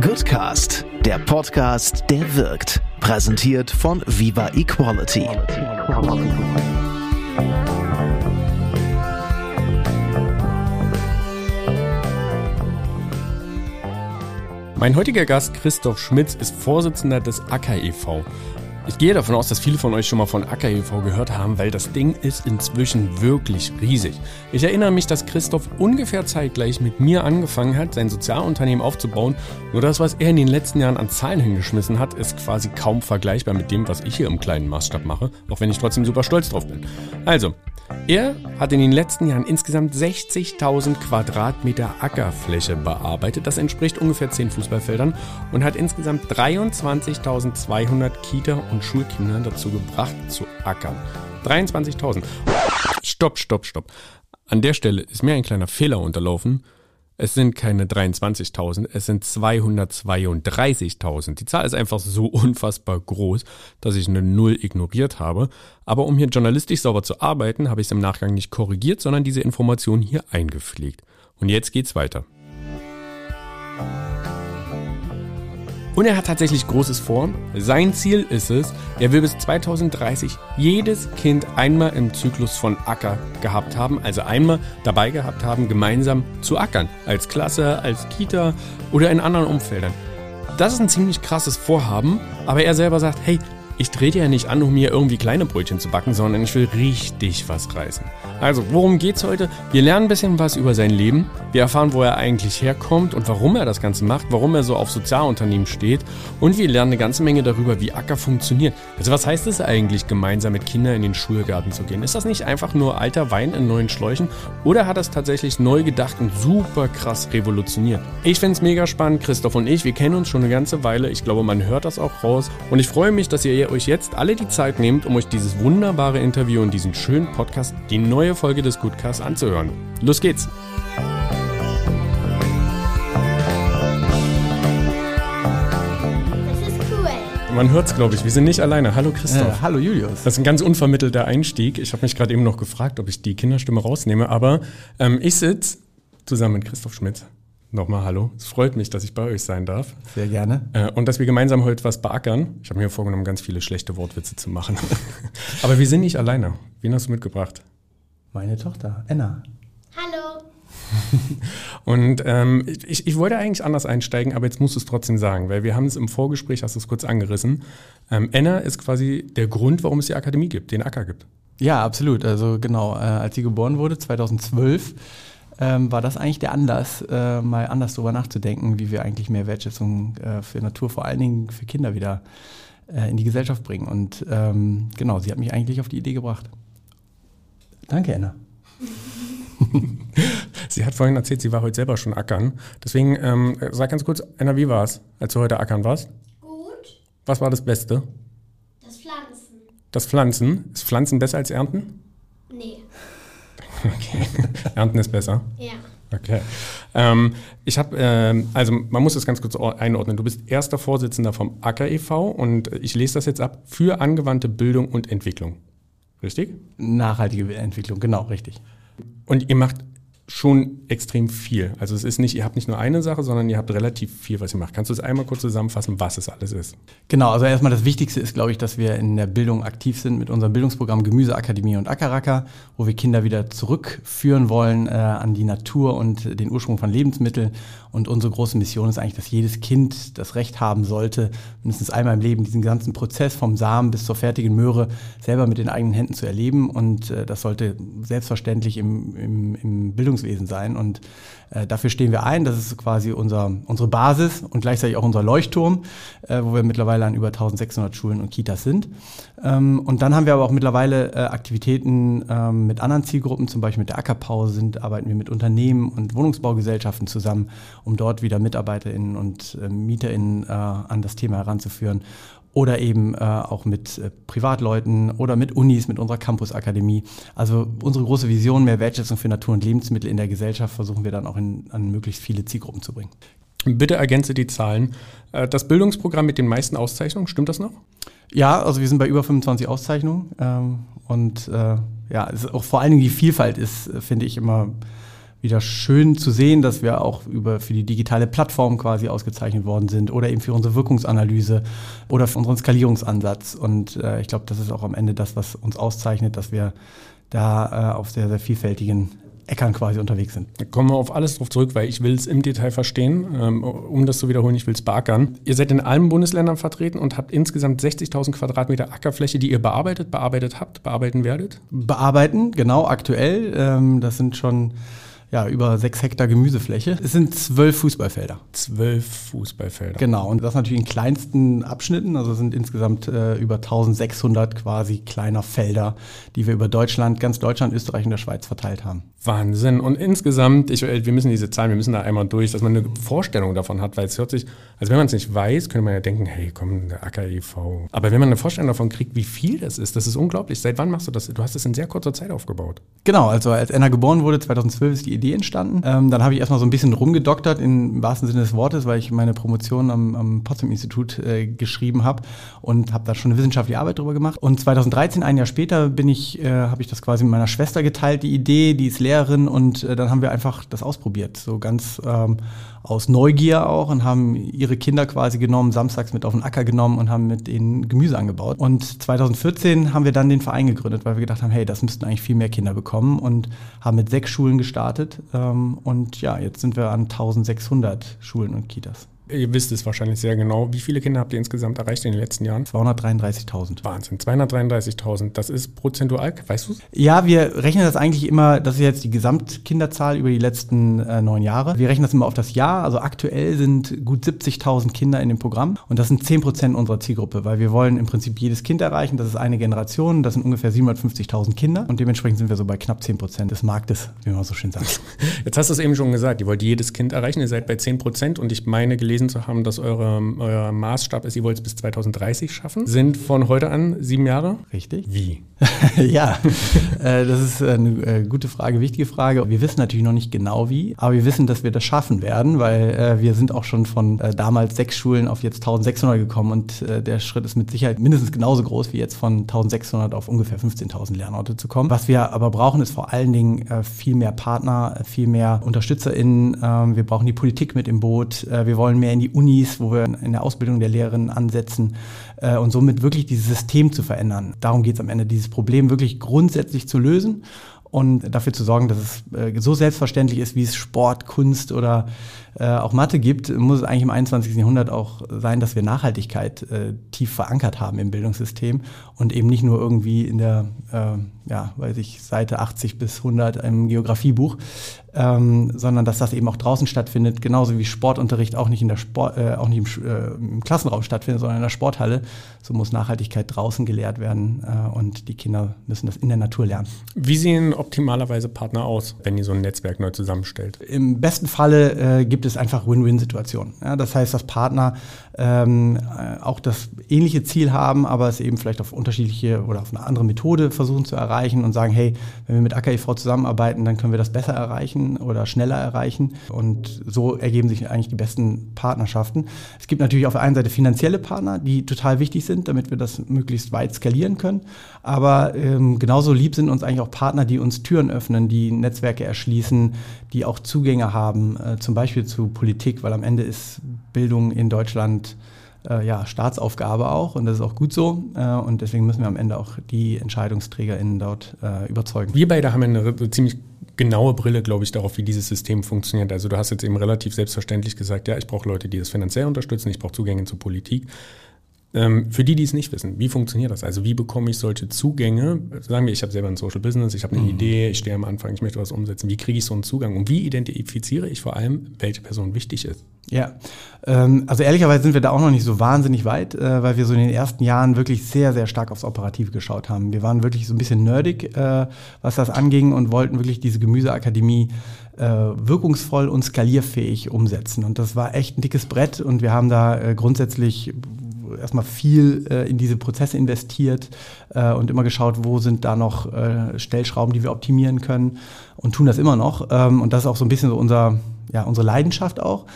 Goodcast, der Podcast, der wirkt. Präsentiert von Viva Equality. Mein heutiger Gast Christoph Schmitz ist Vorsitzender des Acker e.V. Ich gehe davon aus, dass viele von euch schon mal von Acker e.V. gehört haben, weil das Ding ist inzwischen wirklich riesig. Ich erinnere mich, dass Christoph ungefähr zeitgleich mit mir angefangen hat, sein Sozialunternehmen aufzubauen. Nur das, was er in den letzten Jahren an Zahlen hingeschmissen hat, ist quasi kaum vergleichbar mit dem, was ich hier im kleinen Maßstab mache, auch wenn ich trotzdem super stolz drauf bin. Also, er hat in den letzten Jahren insgesamt 60.000 Quadratmeter Ackerfläche bearbeitet. Das entspricht ungefähr 10 Fußballfeldern und hat insgesamt 23.200 Kita- und Schulkinder dazu gebracht zu ackern. 23.000. Stopp, stopp, stopp. An der Stelle ist mir ein kleiner Fehler unterlaufen. Es sind keine 23.000, es sind 232.000. Die Zahl ist einfach so unfassbar groß, dass ich eine Null ignoriert habe. Aber um hier journalistisch sauber zu arbeiten, habe ich es im Nachgang nicht korrigiert, sondern diese Information hier eingepflegt. Und jetzt geht's weiter. Und er hat tatsächlich Großes vor. Sein Ziel ist es, er will bis 2030 jedes Kind einmal im Zyklus von Acker gehabt haben, also einmal dabei gehabt haben, gemeinsam zu ackern. Als Klasse, als Kita oder in anderen Umfeldern. Das ist ein ziemlich krasses Vorhaben, aber er selber sagt, hey, ich trete ja nicht an, um mir irgendwie kleine Brötchen zu backen, sondern ich will richtig was reißen. Also, worum geht's heute? Wir lernen ein bisschen was über sein Leben. Wir erfahren, wo er eigentlich herkommt und warum er das Ganze macht, warum er so auf Sozialunternehmen steht. Und wir lernen eine ganze Menge darüber, wie Acker funktioniert. Also, was heißt es eigentlich, gemeinsam mit Kindern in den Schulgarten zu gehen? Ist das nicht einfach nur alter Wein in neuen Schläuchen? Oder hat es tatsächlich neu gedacht und super krass revolutioniert? Ich find's mega spannend. Christoph und ich, wir kennen uns schon eine ganze Weile. Ich glaube, man hört das auch raus. Und ich freue mich, dass ihr euch jetzt alle die Zeit nehmt, um euch dieses wunderbare Interview und diesen schönen Podcast, die neue Folge des Goodcasts anzuhören. Los geht's! Das ist cool. Man hört's, glaube ich. Wir sind nicht alleine. Hallo Christoph. Äh, hallo Julius. Das ist ein ganz unvermittelter Einstieg. Ich habe mich gerade eben noch gefragt, ob ich die Kinderstimme rausnehme, aber ähm, ich sitze zusammen mit Christoph Schmidt. Nochmal hallo. Es freut mich, dass ich bei euch sein darf. Sehr gerne. Äh, und dass wir gemeinsam heute was beackern. Ich habe mir vorgenommen, ganz viele schlechte Wortwitze zu machen. aber wir sind nicht alleine. Wen hast du mitgebracht? Meine Tochter, Enna. Hallo. Und ähm, ich, ich wollte eigentlich anders einsteigen, aber jetzt musst du es trotzdem sagen, weil wir haben es im Vorgespräch, hast du es kurz angerissen. Ähm, Enna ist quasi der Grund, warum es die Akademie gibt, den Acker gibt. Ja, absolut. Also genau, äh, als sie geboren wurde, 2012, ähm, war das eigentlich der Anlass, äh, mal anders darüber nachzudenken, wie wir eigentlich mehr Wertschätzung äh, für Natur, vor allen Dingen für Kinder wieder äh, in die Gesellschaft bringen. Und ähm, genau, sie hat mich eigentlich auf die Idee gebracht. Danke, Enna. Sie hat vorhin erzählt, sie war heute selber schon ackern. Deswegen ähm, sag ganz kurz, Enna, wie war es, als du heute ackern warst? Gut. Was war das Beste? Das Pflanzen. Das Pflanzen. Ist Pflanzen besser als Ernten? Nee. Okay. Ernten ist besser. Ja. Okay. Ähm, ich habe, ähm, also man muss das ganz kurz einordnen. Du bist erster Vorsitzender vom Acker e.V. und ich lese das jetzt ab für angewandte Bildung und Entwicklung. Richtig? Nachhaltige Entwicklung, genau, richtig. Und ihr macht schon extrem viel. Also es ist nicht, ihr habt nicht nur eine Sache, sondern ihr habt relativ viel, was ihr macht. Kannst du es einmal kurz zusammenfassen, was es alles ist? Genau, also erstmal das Wichtigste ist, glaube ich, dass wir in der Bildung aktiv sind mit unserem Bildungsprogramm Gemüseakademie und Ackerracker, wo wir Kinder wieder zurückführen wollen äh, an die Natur und den Ursprung von Lebensmitteln. Und unsere große Mission ist eigentlich, dass jedes Kind das Recht haben sollte, mindestens einmal im Leben diesen ganzen Prozess vom Samen bis zur fertigen Möhre selber mit den eigenen Händen zu erleben. Und äh, das sollte selbstverständlich im, im, im Bildungswesen sein. Und äh, dafür stehen wir ein. Das ist quasi unser, unsere Basis und gleichzeitig auch unser Leuchtturm, äh, wo wir mittlerweile an über 1600 Schulen und Kitas sind. Ähm, und dann haben wir aber auch mittlerweile äh, Aktivitäten ähm, mit anderen Zielgruppen, zum Beispiel mit der Ackerpause sind, arbeiten wir mit Unternehmen und Wohnungsbaugesellschaften zusammen, um dort wieder MitarbeiterInnen und äh, MieterInnen äh, an das Thema heranzuführen oder eben äh, auch mit äh, Privatleuten oder mit Unis, mit unserer Campusakademie. Also unsere große Vision, mehr Wertschätzung für Natur und Lebensmittel in der Gesellschaft, versuchen wir dann auch in, an möglichst viele Zielgruppen zu bringen. Bitte ergänze die Zahlen. Äh, Das Bildungsprogramm mit den meisten Auszeichnungen, stimmt das noch? Ja, also wir sind bei über 25 Auszeichnungen ähm, und äh, ja, es ist auch vor allen Dingen die Vielfalt ist, finde ich, immer wieder schön zu sehen, dass wir auch über für die digitale Plattform quasi ausgezeichnet worden sind oder eben für unsere Wirkungsanalyse oder für unseren Skalierungsansatz. Und äh, ich glaube, das ist auch am Ende das, was uns auszeichnet, dass wir da äh, auf sehr, sehr vielfältigen Äckern quasi unterwegs sind. Da kommen wir auf alles drauf zurück, weil ich will es im Detail verstehen. Ähm, um das zu wiederholen, ich will es beackern. Ihr seid in allen Bundesländern vertreten und habt insgesamt 60.000 Quadratmeter Ackerfläche, die ihr bearbeitet, bearbeitet habt, bearbeiten werdet? Bearbeiten, genau, aktuell. Ähm, das sind schon ja, über sechs Hektar Gemüsefläche. Es sind zwölf Fußballfelder. Zwölf Fußballfelder. Genau, und das natürlich in kleinsten Abschnitten. Also sind insgesamt äh, über 1600 quasi kleiner Felder, die wir über Deutschland, ganz Deutschland, Österreich und der Schweiz verteilt haben. Wahnsinn. Und insgesamt, ich, wir müssen diese Zahlen, wir müssen da einmal durch, dass man eine Vorstellung davon hat, weil es hört sich, also wenn man es nicht weiß, könnte man ja denken, hey, komm, der Acker e.V. Aber wenn man eine Vorstellung davon kriegt, wie viel das ist, das ist unglaublich. Seit wann machst du das? Du hast es in sehr kurzer Zeit aufgebaut. Genau, also als Enna geboren wurde, 2012 ist die Idee entstanden. Ähm, dann habe ich erstmal so ein bisschen rumgedoktert, im wahrsten Sinne des Wortes, weil ich meine Promotion am, am Potsdam-Institut äh, geschrieben habe und habe da schon eine wissenschaftliche Arbeit drüber gemacht. Und 2013, ein Jahr später, bin ich, äh, habe ich das quasi mit meiner Schwester geteilt, die Idee, die ist Lehrerin und äh, dann haben wir einfach das ausprobiert, so ganz ähm, aus Neugier auch und haben ihre Kinder quasi genommen, samstags mit auf den Acker genommen und haben mit ihnen Gemüse angebaut. Und 2014 haben wir dann den Verein gegründet, weil wir gedacht haben, hey, das müssten eigentlich viel mehr Kinder bekommen und haben mit sechs Schulen gestartet. Ähm, und ja, jetzt sind wir an 1600 Schulen und Kitas. Ihr wisst es wahrscheinlich sehr genau. Wie viele Kinder habt ihr insgesamt erreicht in den letzten Jahren? 233.000. Wahnsinn, 233.000. Das ist prozentual, weißt du es? Ja, wir rechnen das eigentlich immer, das ist jetzt die Gesamtkinderzahl über die letzten äh, neun Jahre. Wir rechnen das immer auf das Jahr. Also aktuell sind gut 70.000 Kinder in dem Programm und das sind 10 Prozent unserer Zielgruppe, weil wir wollen im Prinzip jedes Kind erreichen. Das ist eine Generation, das sind ungefähr 750.000 Kinder und dementsprechend sind wir so bei knapp 10 Prozent des Marktes, wie man so schön sagt. Jetzt hast du es eben schon gesagt, ihr wollt jedes Kind erreichen, ihr seid bei 10 Prozent und ich meine gelesen, gelesen zu haben, dass eure, euer Maßstab ist, ihr wollt es bis 2030 schaffen. Sind von heute an sieben Jahre? Richtig. Wie? ja, äh, das ist eine äh, gute Frage, wichtige Frage. Wir wissen natürlich noch nicht genau wie, aber wir wissen, dass wir das schaffen werden, weil äh, wir sind auch schon von damals sechs Schulen auf jetzt 1600 gekommen und der Schritt ist mit Sicherheit mindestens genauso groß wie jetzt von 1600 auf ungefähr 15.000 Lernorte zu kommen. Was wir aber brauchen, ist vor allen Dingen viel mehr Partner, viel mehr UnterstützerInnen. Ähm, wir brauchen die Politik mit im Boot. Wir wollen mehr in die Unis, wo wir in der Ausbildung der Lehrerinnen ansetzen und somit wirklich dieses System zu verändern. Darum geht es am Ende, dieses dieses Problem wirklich grundsätzlich zu lösen und dafür zu sorgen, dass es äh, so selbstverständlich ist, wie es Sport, Kunst oder äh, auch Mathe gibt, muss es eigentlich im 21. Jahrhundert auch sein, dass wir Nachhaltigkeit äh, tief verankert haben im Bildungssystem und eben nicht nur irgendwie in der, äh, ja, weiß ich, Seite 80 bis 100 im Geografiebuch, ähm, sondern dass das eben auch draußen stattfindet, genauso wie Sportunterricht auch nicht in der Sport, äh, auch nicht im, äh, im, Klassenraum stattfindet, sondern in der Sporthalle. So muss Nachhaltigkeit draußen gelehrt werden äh, und die Kinder müssen das in der Natur lernen. Wie sehen optimalerweise Partner aus, wenn ihr so ein Netzwerk neu zusammenstellt? Im besten Falle äh, gibt es einfach Win-Win-Situationen. Ja, das heißt, dass Partner ähm, äh, auch das ähnliche Ziel haben, aber es eben vielleicht auf unterschiedliche oder auf eine andere Methode versuchen zu erreichen und sagen, hey, wenn wir mit AKIV zusammenarbeiten, dann können wir das besser erreichen oder schneller erreichen. Und so ergeben sich eigentlich die besten Partnerschaften. Es gibt natürlich auf der einen Seite finanzielle Partner, die total wichtig sind, damit wir das möglichst weit skalieren können. Aber ähm, genauso lieb sind uns eigentlich auch Partner, die uns Türen öffnen, die Netzwerke erschließen, die auch Zugänge haben, äh, zum Beispiel zu Politik, weil am Ende ist Bildung in Deutschland äh, ja, Staatsaufgabe auch und das ist auch gut so. Äh, und deswegen müssen wir am Ende auch die EntscheidungsträgerInnen dort äh, überzeugen. Wir beide haben eine ziemlich genaue Brille, glaube ich, darauf, wie dieses System funktioniert. Also du hast jetzt eben relativ selbstverständlich gesagt, ja, ich brauche Leute, die das finanziell unterstützen, ich brauche Zugänge zur Politik. Ähm, für die, die es nicht wissen, wie funktioniert das? Also wie bekomme ich solche Zugänge? Sagen wir, ich habe selber ein Social Business, ich habe eine mhm. Idee, ich stehe am Anfang, ich möchte was umsetzen. Wie kriege ich so einen Zugang? Und wie identifiziere ich vor allem, welche Person wichtig ist? Ja, ähm, also ehrlicherweise sind wir da auch noch nicht so wahnsinnig weit, äh, weil wir so in den ersten Jahren wirklich sehr, sehr stark aufs Operative geschaut haben. Wir waren wirklich so ein bisschen nerdig, äh, was das anging und wollten wirklich diese Gemüseakademie äh, wirkungsvoll und skalierfähig umsetzen. Und das war echt ein dickes Brett und wir haben da grundsätzlich erstmal viel äh, in diese Prozesse investiert äh, und immer geschaut, wo sind da noch äh, Stellschrauben, die wir optimieren können und tun das immer noch. Ähm, und das ist auch so ein bisschen so unser ja, unsere Leidenschaft auch.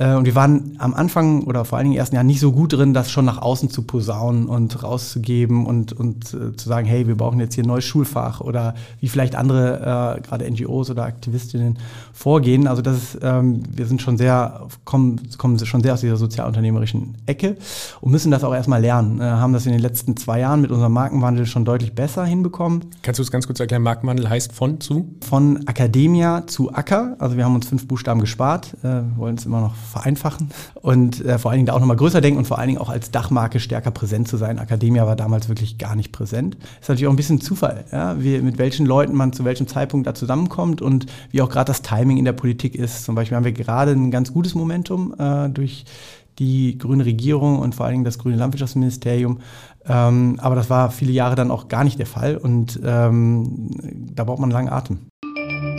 Äh, und wir waren am Anfang oder vor allen Dingen ersten Jahren nicht so gut drin, das schon nach außen zu posaunen und rauszugeben und, und äh, zu sagen, hey, wir brauchen jetzt hier ein neues Schulfach oder wie vielleicht andere, äh, gerade NGOs oder Aktivistinnen vorgehen. Also das ist, ähm, wir sind schon sehr, kommen, kommen schon sehr aus dieser sozialunternehmerischen Ecke und müssen das auch erstmal lernen. Äh, haben das in den letzten zwei Jahren mit unserem Markenwandel schon deutlich besser hinbekommen. Kannst du es ganz kurz erklären? Markenwandel heißt von zu? Von Academia zu Acker. Also wir haben uns fünf Buchstaben gespart, äh, wollen es immer noch vereinfachen und äh, vor allen Dingen da auch nochmal größer denken und vor allen Dingen auch als Dachmarke stärker präsent zu sein. Academia war damals wirklich gar nicht präsent. Ist natürlich auch ein bisschen Zufall, ja? wie, mit welchen Leuten man zu welchem Zeitpunkt da zusammenkommt und wie auch gerade das Timing in der Politik ist. Zum Beispiel haben wir gerade ein ganz gutes Momentum äh, durch die grüne Regierung und vor allen Dingen das grüne Landwirtschaftsministerium. Ähm, aber das war viele Jahre dann auch gar nicht der Fall und ähm, da braucht man einen langen Atem.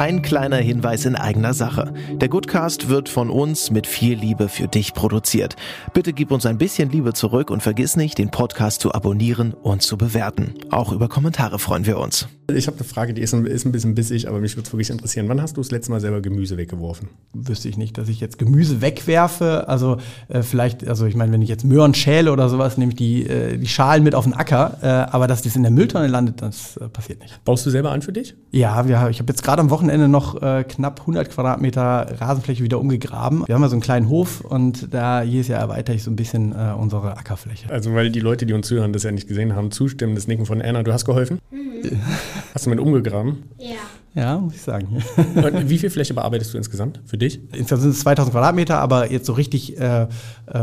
Ein kleiner Hinweis in eigener Sache. Der Goodcast wird von uns mit viel Liebe für dich produziert. Bitte gib uns ein bisschen Liebe zurück und vergiss nicht, den Podcast zu abonnieren und zu bewerten. Auch über Kommentare freuen wir uns. Ich habe eine Frage, die ist ein, ist ein bisschen bissig, aber mich würde es wirklich interessieren. Wann hast du das letzte Mal selber Gemüse weggeworfen? Wüsste ich nicht, dass ich jetzt Gemüse wegwerfe. Also äh, vielleicht, also ich meine, wenn ich jetzt Möhren schäle oder sowas, nehme ich die, äh, die Schalen mit auf den Acker. Äh, aber dass das in der Mülltonne landet, das äh, passiert nicht. Baust du selber an für dich? Ja, wir, ich habe jetzt gerade am Wochenende noch äh, knapp 100 Quadratmeter Rasenfläche wieder umgegraben. Wir haben ja so einen kleinen Hof und da jedes Jahr erweitere ich so ein bisschen äh, unsere Ackerfläche. Also weil die Leute, die uns zuhören, das ja nicht gesehen haben, zustimmen, das Nicken von Anna. Du hast geholfen? Mhm. Hast du mit umgegraben? Ja. Ja, muss ich sagen. Und wie viel Fläche bearbeitest du insgesamt für dich? Insgesamt sind es 2000 Quadratmeter, aber jetzt so richtig, äh, äh,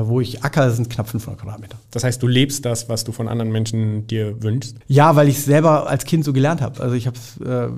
wo ich acker, sind knapp 500 Quadratmeter. Das heißt, du lebst das, was du von anderen Menschen dir wünschst? Ja, weil ich es selber als Kind so gelernt habe. Also ich äh,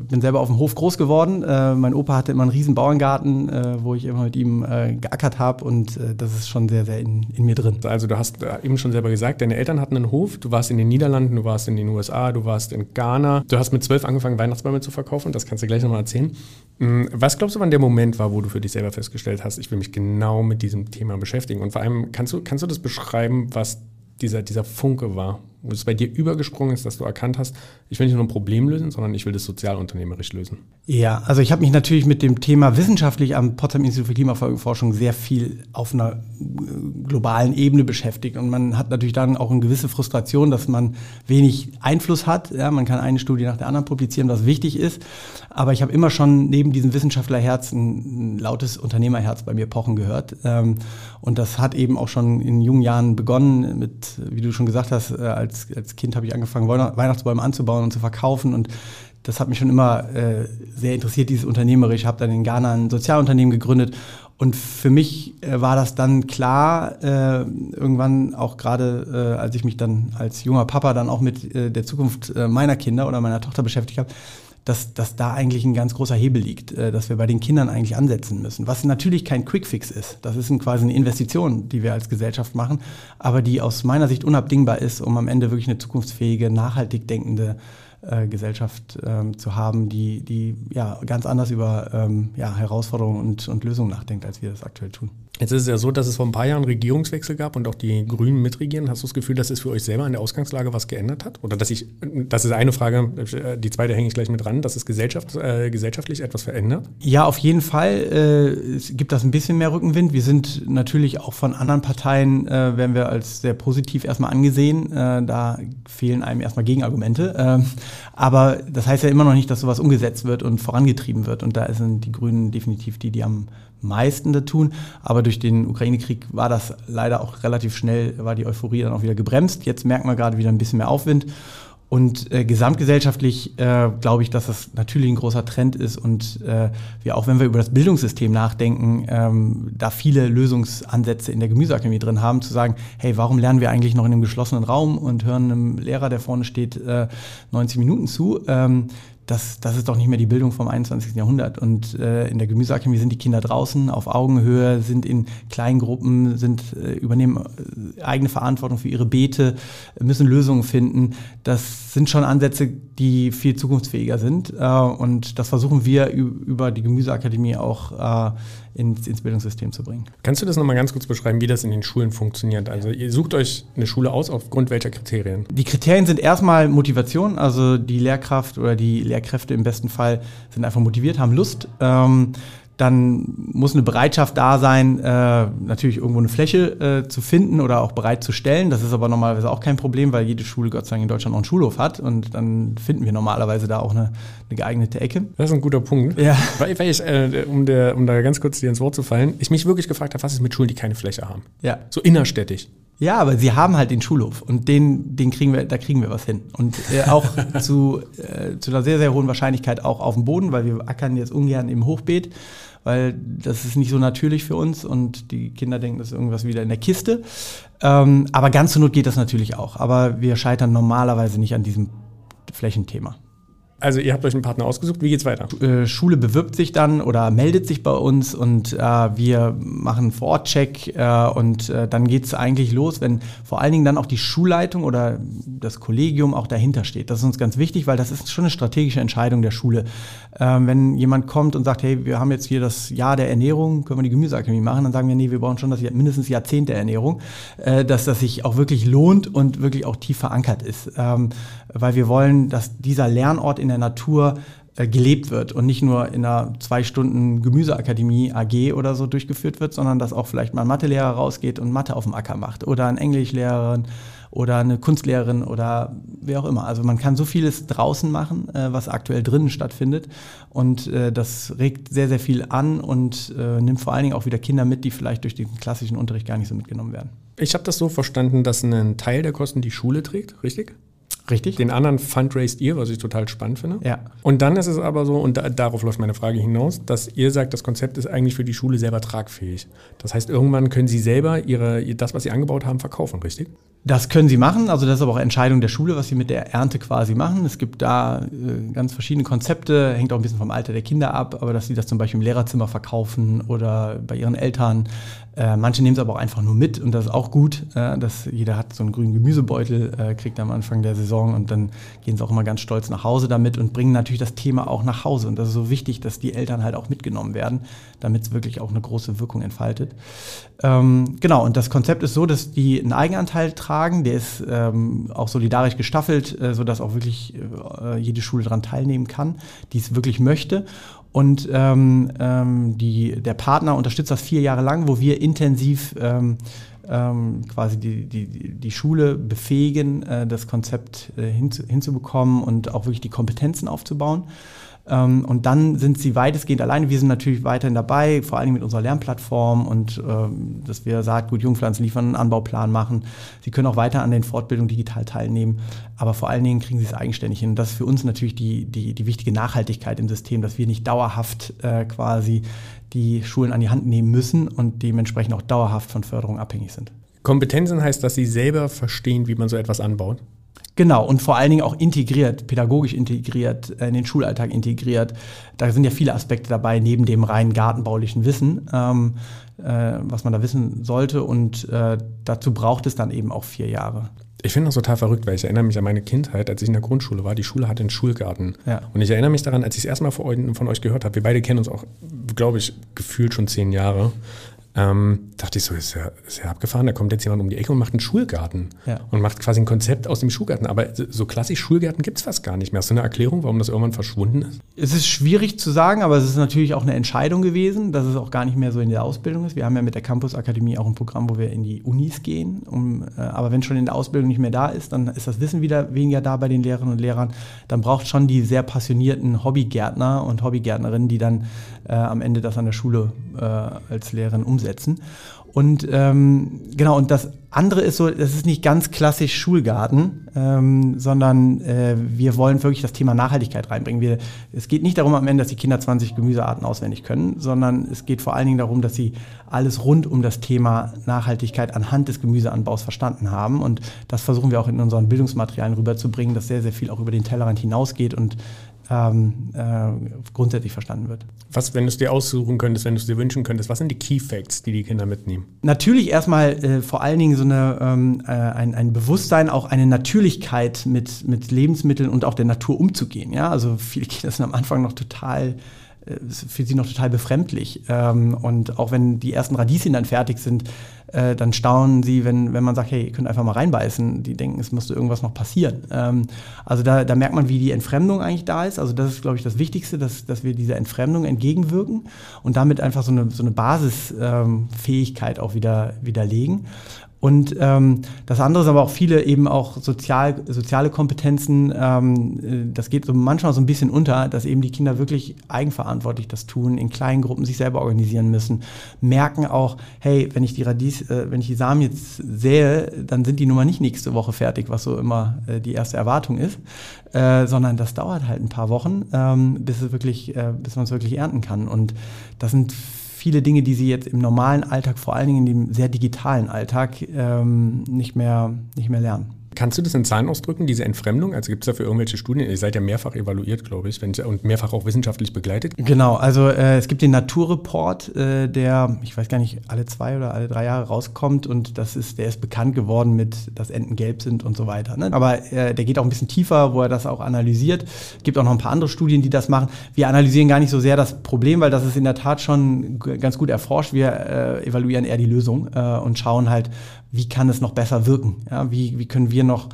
bin selber auf dem Hof groß geworden. Äh, mein Opa hatte immer einen riesen Bauerngarten, äh, wo ich immer mit ihm äh, geackert habe und das ist schon sehr, sehr in, in mir drin. Also du hast eben schon selber gesagt, deine Eltern hatten einen Hof, du warst in den Niederlanden, du warst in den USA, du warst in Ghana. Du hast mit zwölf angefangen, Weihnachtsbäume zu verkaufen, das kannst du gleich nochmal erzählen. Mm, Was glaubst du, wann der Moment war, wo du für dich selber festgestellt hast, ich will mich genau mit diesem Thema beschäftigen? Und vor allem, kannst du, kannst du das beschreiben, was dieser, dieser Funke war, wo es bei dir übergesprungen ist, dass du erkannt hast, ich will nicht nur ein Problem lösen, sondern ich will das sozialunternehmerisch lösen? Ja, also ich habe mich natürlich mit dem Thema wissenschaftlich am Potsdam Institut für Klimaforschung sehr viel auf einer äh, globalen Ebene beschäftigt. Und man hat natürlich dann auch eine gewisse Frustration, dass man wenig Einfluss hat. Ja, man kann eine Studie nach der anderen publizieren, was wichtig ist. Aber ich habe immer schon neben diesem Wissenschaftlerherz ein, ein lautes Unternehmerherz bei mir pochen gehört. Ähm, und das hat eben auch schon in jungen Jahren begonnen mit, wie du schon gesagt hast, äh, als, als Kind habe ich angefangen, Weihnachtsbäume anzubauen und zu verkaufen und das hat mich schon immer äh, sehr interessiert, dieses Unternehmerisch. Ich habe dann in Ghana ein Sozialunternehmen gegründet und für mich äh, war das dann klar, äh, irgendwann auch gerade, äh, als ich mich dann als junger Papa dann auch mit äh, der Zukunft äh, meiner Kinder oder meiner Tochter beschäftigt habe, dass, dass da eigentlich ein ganz großer Hebel liegt, äh, dass wir bei den Kindern eigentlich ansetzen müssen. Was natürlich kein Quickfix ist. Das ist ein, quasi eine Investition, die wir als Gesellschaft machen, aber die aus meiner Sicht unabdingbar ist, um am Ende wirklich eine zukunftsfähige, nachhaltig denkende äh, Gesellschaft ähm, zu haben, die, die ja ganz anders über ähm, ja, Herausforderungen und, und Lösungen nachdenkt, als wir das aktuell tun. Jetzt ist es ja so, dass es vor ein paar Jahren Regierungswechsel gab und auch die Grünen mitregieren. Hast du das Gefühl, dass es für euch selber an der Ausgangslage was geändert hat? Oder dass ich, das ist eine Frage, die zweite hänge ich gleich mit dran, dass es Gesellschaft, äh, gesellschaftlich etwas verändert? Ja, auf jeden Fall äh, es gibt das ein bisschen mehr Rückenwind. Wir sind natürlich auch von anderen Parteien, äh, werden wir als sehr positiv erstmal angesehen. Äh, da fehlen einem erstmal Gegenargumente. Ähm, aber das heißt ja immer noch nicht, dass sowas umgesetzt wird und vorangetrieben wird. Und da sind die Grünen definitiv die, die am meisten da tun. Aber durch den Ukraine-Krieg war das leider auch relativ schnell, war die Euphorie dann auch wieder gebremst. Jetzt merkt man gerade wieder ein bisschen mehr Aufwind. Und äh, gesamtgesellschaftlich äh, glaube ich, dass das natürlich ein großer Trend ist und äh, wir auch, wenn wir über das Bildungssystem nachdenken, ähm, da viele Lösungsansätze in der Gemüseakademie drin haben, zu sagen, hey, warum lernen wir eigentlich noch in einem geschlossenen Raum und hören einem Lehrer, der vorne steht, äh, 90 Minuten zu? Ähm, das, das ist doch nicht mehr die Bildung vom 21. Jahrhundert. Und äh, in der Gemüseakademie sind die Kinder draußen auf Augenhöhe, sind in kleinen Gruppen, sind, äh, übernehmen äh, eigene Verantwortung für ihre Beete, müssen Lösungen finden. Das sind schon Ansätze, die viel zukunftsfähiger sind. Äh, und das versuchen wir über die Gemüseakademie auch äh, ins, ins Bildungssystem zu bringen. Kannst du das nochmal ganz kurz beschreiben, wie das in den Schulen funktioniert? Also ihr sucht euch eine Schule aus aufgrund welcher Kriterien? Die Kriterien sind erstmal Motivation, also die Lehrkraft oder die Lehrkräfte im besten Fall sind einfach motiviert, haben Lust. Ähm, dann muss eine Bereitschaft da sein, äh, natürlich irgendwo eine Fläche äh, zu finden oder auch bereit zu stellen. Das ist aber normalerweise auch kein Problem, weil jede Schule Gott sei Dank in Deutschland auch einen Schulhof hat und dann finden wir normalerweise da auch eine, eine geeignete Ecke. Das ist ein guter Punkt. Ja. Weil, weil ich, äh, um, der, um da ganz kurz dir ins Wort zu fallen, ich mich wirklich gefragt habe, was ist mit Schulen, die keine Fläche haben? Ja. So innerstädtisch. Ja, aber sie haben halt den Schulhof und den, den kriegen wir, da kriegen wir was hin. Und äh, auch zu, äh, zu einer sehr, sehr hohen Wahrscheinlichkeit auch auf dem Boden, weil wir ackern jetzt ungern im Hochbeet, weil das ist nicht so natürlich für uns und die Kinder denken, das ist irgendwas wieder in der Kiste. Ähm, aber ganz zur Not geht das natürlich auch. Aber wir scheitern normalerweise nicht an diesem Flächenthema. Also ihr habt euch einen Partner ausgesucht, wie geht's weiter? Äh, Schule bewirbt sich dann oder meldet sich bei uns und äh, wir machen einen Vorortcheck äh, und äh, dann geht's eigentlich los, wenn vor allen Dingen dann auch die Schulleitung oder das Kollegium auch dahinter steht. Das ist uns ganz wichtig, weil das ist schon eine strategische Entscheidung der Schule. Ähm, wenn jemand kommt und sagt, hey, wir haben jetzt hier das Jahr der Ernährung, können wir die Gemüseakademie machen, dann sagen wir, nee, wir brauchen schon das Jahr, mindestens Jahrzehnt der Ernährung, äh, dass das sich auch wirklich lohnt und wirklich auch tief verankert ist. Ähm, weil wir wollen, dass dieser Lernort in der Natur äh, gelebt wird und nicht nur in einer zwei Stunden Gemüseakademie AG oder so durchgeführt wird, sondern dass auch vielleicht mal ein Mathelehrer rausgeht und Mathe auf dem Acker macht oder ein Englischlehrerin oder eine Kunstlehrerin oder wer auch immer. Also man kann so vieles draußen machen, äh, was aktuell drinnen stattfindet und äh, das regt sehr, sehr viel an und nimmt vor allen Dingen auch wieder Kinder mit, die vielleicht durch den klassischen Unterricht gar nicht so mitgenommen werden. Ich habe das so verstanden, dass ein Teil der Kosten die Schule trägt, richtig? Richtig? Den anderen fundraised ihr, was ich total spannend finde. Ja. Und dann ist es aber so, und da, darauf läuft meine Frage hinaus, dass ihr sagt, das Konzept ist eigentlich für die Schule selber tragfähig. Das heißt, irgendwann können sie selber ihre, das, was sie angebaut haben, verkaufen, richtig? Das können sie machen, also das ist aber auch Entscheidung der Schule, was sie mit der Ernte quasi machen. Es gibt da äh, ganz verschiedene Konzepte, hängt auch ein bisschen vom Alter der Kinder ab, aber dass sie das zum Beispiel im Lehrerzimmer verkaufen oder bei ihren Eltern. Äh, manche nehmen es aber auch einfach nur mit und das ist auch gut, äh, dass jeder hat so einen grünen Gemüsebeutel, äh, kriegt am Anfang der Saison und dann gehen sie auch immer ganz stolz nach Hause damit und bringen natürlich das Thema auch nach Hause. Und das ist so wichtig, dass die Eltern halt auch mitgenommen werden, damit es wirklich auch eine große Wirkung entfaltet. Ähm, genau, und das Konzept ist so, dass die einen Eigenanteil tragen, der ist ähm, auch solidarisch gestaffelt, äh, sodass auch wirklich äh, jede Schule daran teilnehmen kann, die es wirklich möchte. Und ähm, ähm, die, der Partner unterstützt das vier Jahre lang, wo wir intensiv ähm, ähm, quasi die, die, die Schule befähigen, äh, das Konzept äh, hinzu, hinzubekommen und auch wirklich die Kompetenzen aufzubauen. Ähm, und dann sind sie weitestgehend alleine. Wir sind natürlich weiterhin dabei, vor allem mit unserer Lernplattform und ähm, dass wir Saatgut Jungpflanzen liefern, einen Anbauplan machen. Sie können auch weiter an den Fortbildungen digital teilnehmen, aber vor allen Dingen kriegen sie es eigenständig hin. Und das ist für uns natürlich die, die, die wichtige Nachhaltigkeit im System, dass wir nicht dauerhaft äh, quasi die Schulen an die Hand nehmen müssen und dementsprechend auch dauerhaft von Förderung abhängig sind. Kompetenzen heißt, dass sie selber verstehen, wie man so etwas anbaut. Genau, und vor allen Dingen auch integriert, pädagogisch integriert, in den Schulalltag integriert. Da sind ja viele Aspekte dabei, neben dem rein gartenbaulichen Wissen, ähm, äh, was man da wissen sollte. Und äh, dazu braucht es dann eben auch vier Jahre. Ich finde das total verrückt, weil ich erinnere mich an meine Kindheit, als ich in der Grundschule war. Die Schule hatte einen Schulgarten. Ja. Und ich erinnere mich daran, als ich es erstmal von euch gehört habe, wir beide kennen uns auch, glaube ich, gefühlt schon zehn Jahre. Ähm, dachte ich so, ist ja, ist ja abgefahren, da kommt jetzt jemand um die Ecke und macht einen Schulgarten Ja. und macht quasi ein Konzept aus dem Schulgarten. Aber so klassisch Schulgärten gibt es fast gar nicht mehr. Hast du eine Erklärung, warum das irgendwann verschwunden ist? Es ist schwierig zu sagen, aber es ist natürlich auch eine Entscheidung gewesen, dass es auch gar nicht mehr so in der Ausbildung ist. Wir haben ja mit der Campus Akademie auch ein Programm, wo wir in die Unis gehen. Um, äh, aber wenn schon in der Ausbildung nicht mehr da ist, dann ist das Wissen wieder weniger da bei den Lehrerinnen und Lehrern. Dann braucht schon die sehr passionierten Hobbygärtner und Hobbygärtnerinnen, die dann äh, am Ende das an der Schule äh, als Lehrerin umsetzen. Und ähm, genau, und das andere ist so, das ist nicht ganz klassisch Schulgarten, ähm, sondern äh, wir wollen wirklich das Thema Nachhaltigkeit reinbringen. Wir, es geht nicht darum am Ende, dass die Kinder 20 Gemüsearten auswendig können, sondern es geht vor allen Dingen darum, dass sie alles rund um das Thema Nachhaltigkeit anhand des Gemüseanbaus verstanden haben. Und das versuchen wir auch in unseren Bildungsmaterialien rüberzubringen, dass sehr, sehr viel auch über den Tellerrand hinausgeht und ähm, äh, grundsätzlich verstanden wird. Was, wenn du es dir aussuchen könntest, wenn du es dir wünschen könntest, was sind die Key Facts, die die Kinder mitnehmen? Natürlich erstmal äh, vor allen Dingen so eine, ähm, äh, ein, ein Bewusstsein, auch eine Natürlichkeit mit, mit Lebensmitteln und auch der Natur umzugehen. Ja? Also viele Kinder sind am Anfang noch total äh, für sie noch total befremdlich. Ähm, und auch wenn die ersten Radieschen dann fertig sind, äh, dann staunen sie, wenn, wenn man sagt, hey, ihr könnt einfach mal reinbeißen. Die denken, es müsste irgendwas noch passieren. Ähm, also da, da merkt man, wie die Entfremdung eigentlich da ist. Also das ist, glaube ich, das Wichtigste, dass, dass wir dieser Entfremdung entgegenwirken und damit einfach so eine, so eine Basisfähigkeit ähm, auch wieder, widerlegen. Und ähm, das andere ist aber auch viele eben auch sozial, soziale Kompetenzen. Ähm, äh, das geht so manchmal so ein bisschen unter, dass eben die Kinder wirklich eigenverantwortlich das tun, in kleinen Gruppen sich selber organisieren müssen, merken auch, hey, wenn ich die Radies, äh, wenn ich die Samen jetzt sähe, dann sind die nun mal nicht nächste Woche fertig, was so immer äh, die erste Erwartung ist, äh, sondern das dauert halt ein paar Wochen, ähm, bis es wirklich, äh, bis man es wirklich ernten kann. Und das sind viele Dinge, die sie jetzt im normalen Alltag, vor allen Dingen in dem sehr digitalen Alltag, ähm, nicht, mehr, nicht mehr lernen. Kannst du das in Zahlen ausdrücken, diese Entfremdung? Also gibt es dafür irgendwelche Studien? Ihr seid ja mehrfach evaluiert, glaube ich, und mehrfach auch wissenschaftlich begleitet. Genau, also äh, es gibt den Naturreport, äh, der, ich weiß gar nicht, alle zwei oder alle drei Jahre rauskommt und das ist, der ist bekannt geworden mit, dass Enten gelb sind und so weiter. Ne? Aber äh, der geht auch ein bisschen tiefer, wo er das auch analysiert. Es gibt auch noch ein paar andere Studien, die das machen. Wir analysieren gar nicht so sehr das Problem, weil das ist in der Tat schon ganz gut erforscht. Wir äh, evaluieren eher die Lösung äh, und schauen halt, wie kann es noch besser wirken? Ja, wie, wie können wir noch,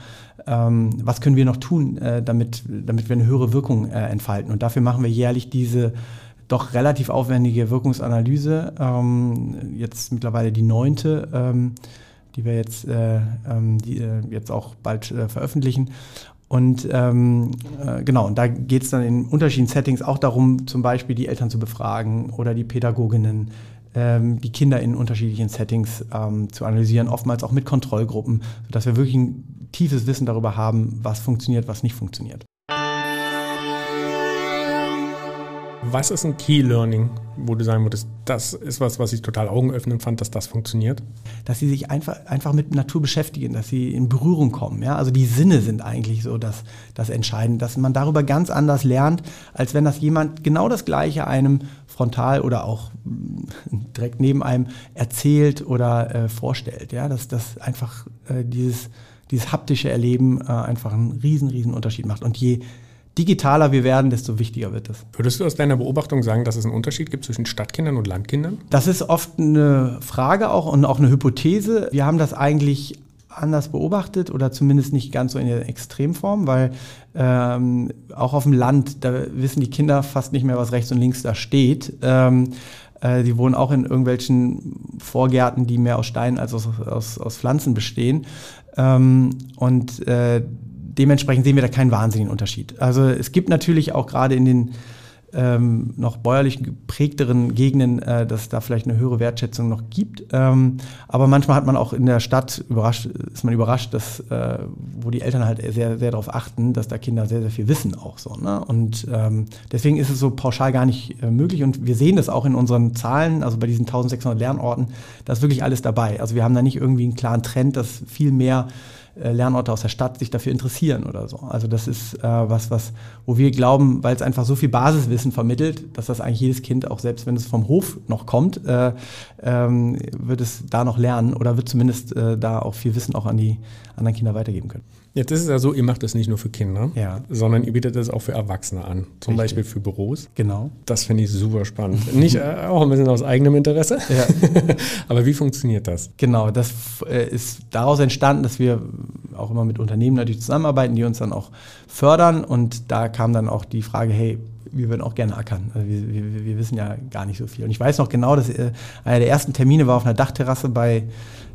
ähm, was können wir noch tun, äh, damit, damit wir eine höhere Wirkung äh, entfalten? Und dafür machen wir jährlich diese doch relativ aufwendige Wirkungsanalyse, ähm, jetzt mittlerweile die neunte, ähm, die wir jetzt, äh, ähm, die, äh, jetzt auch bald äh, veröffentlichen. Und ähm, äh, genau, und da geht es dann in unterschiedlichen Settings auch darum, zum Beispiel die Eltern zu befragen oder die Pädagoginnen, die Kinder in unterschiedlichen Settings ähm, zu analysieren, oftmals auch mit Kontrollgruppen, sodass wir wirklich ein tiefes Wissen darüber haben, was funktioniert, was nicht funktioniert. Was ist ein Key Learning, wo du sagen würdest, das ist was, was ich total augenöffnend fand, dass das funktioniert? Dass sie sich einfach, einfach mit Natur beschäftigen, dass sie in Berührung kommen. Ja? Also die Sinne sind eigentlich so das, das Entscheidende, dass man darüber ganz anders lernt, als wenn das jemand genau das Gleiche einem frontal oder auch direkt neben einem erzählt oder äh, vorstellt. Ja? Dass das einfach äh, dieses, dieses haptische Erleben äh, einfach einen riesen, riesen Unterschied macht. Und je digitaler wir werden, desto wichtiger wird es. Würdest du aus deiner Beobachtung sagen, dass es einen Unterschied gibt zwischen Stadtkindern und Landkindern? Das ist oft eine Frage auch und auch eine Hypothese. Wir haben das eigentlich anders beobachtet oder zumindest nicht ganz so in der Extremform, weil ähm, auch auf dem Land, da wissen die Kinder fast nicht mehr, was rechts und links da steht. Ähm, äh, die wohnen auch in irgendwelchen Vorgärten, die mehr aus Steinen als aus, aus, aus Pflanzen bestehen. Ähm, und äh, dementsprechend sehen wir da keinen wahnsinnigen Unterschied. Also es gibt natürlich auch gerade in den ähm, noch bäuerlich geprägteren Gegenden, äh, dass da vielleicht eine höhere Wertschätzung noch gibt. Ähm, aber manchmal hat man auch in der Stadt überrascht, ist man überrascht, dass, äh, wo die Eltern halt sehr, sehr darauf achten, dass da Kinder sehr, sehr viel wissen auch so. Ne? Und ähm, deswegen ist es so pauschal gar nicht äh, möglich. Und wir sehen das auch in unseren Zahlen, also bei diesen 1600 Lernorten, da ist wirklich alles dabei. Also wir haben da nicht irgendwie einen klaren Trend, dass viel mehr Lernorte aus der Stadt sich dafür interessieren oder so. Also das ist äh, was, was, wo wir glauben, weil es einfach so viel Basiswissen vermittelt, dass das eigentlich jedes Kind, auch selbst wenn es vom Hof noch kommt, äh, ähm, wird es da noch lernen oder wird zumindest äh, da auch viel Wissen auch an die anderen Kinder weitergeben können. Jetzt ist es ja so, ihr macht das nicht nur für Kinder, ja. sondern ihr bietet das auch für Erwachsene an. Zum Richtig. Beispiel für Büros. Genau. Das finde ich super spannend. nicht äh, auch ein bisschen aus eigenem Interesse. Ja. Aber wie funktioniert das? Genau, das äh, ist daraus entstanden, dass wir auch immer mit Unternehmen natürlich zusammenarbeiten, die uns dann auch fördern. Und da kam dann auch die Frage, hey, wir würden auch gerne ackern. Also wir, wir, wir, wissen ja gar nicht so viel. Und ich weiß noch genau, dass äh, einer der ersten Termine war auf einer Dachterrasse bei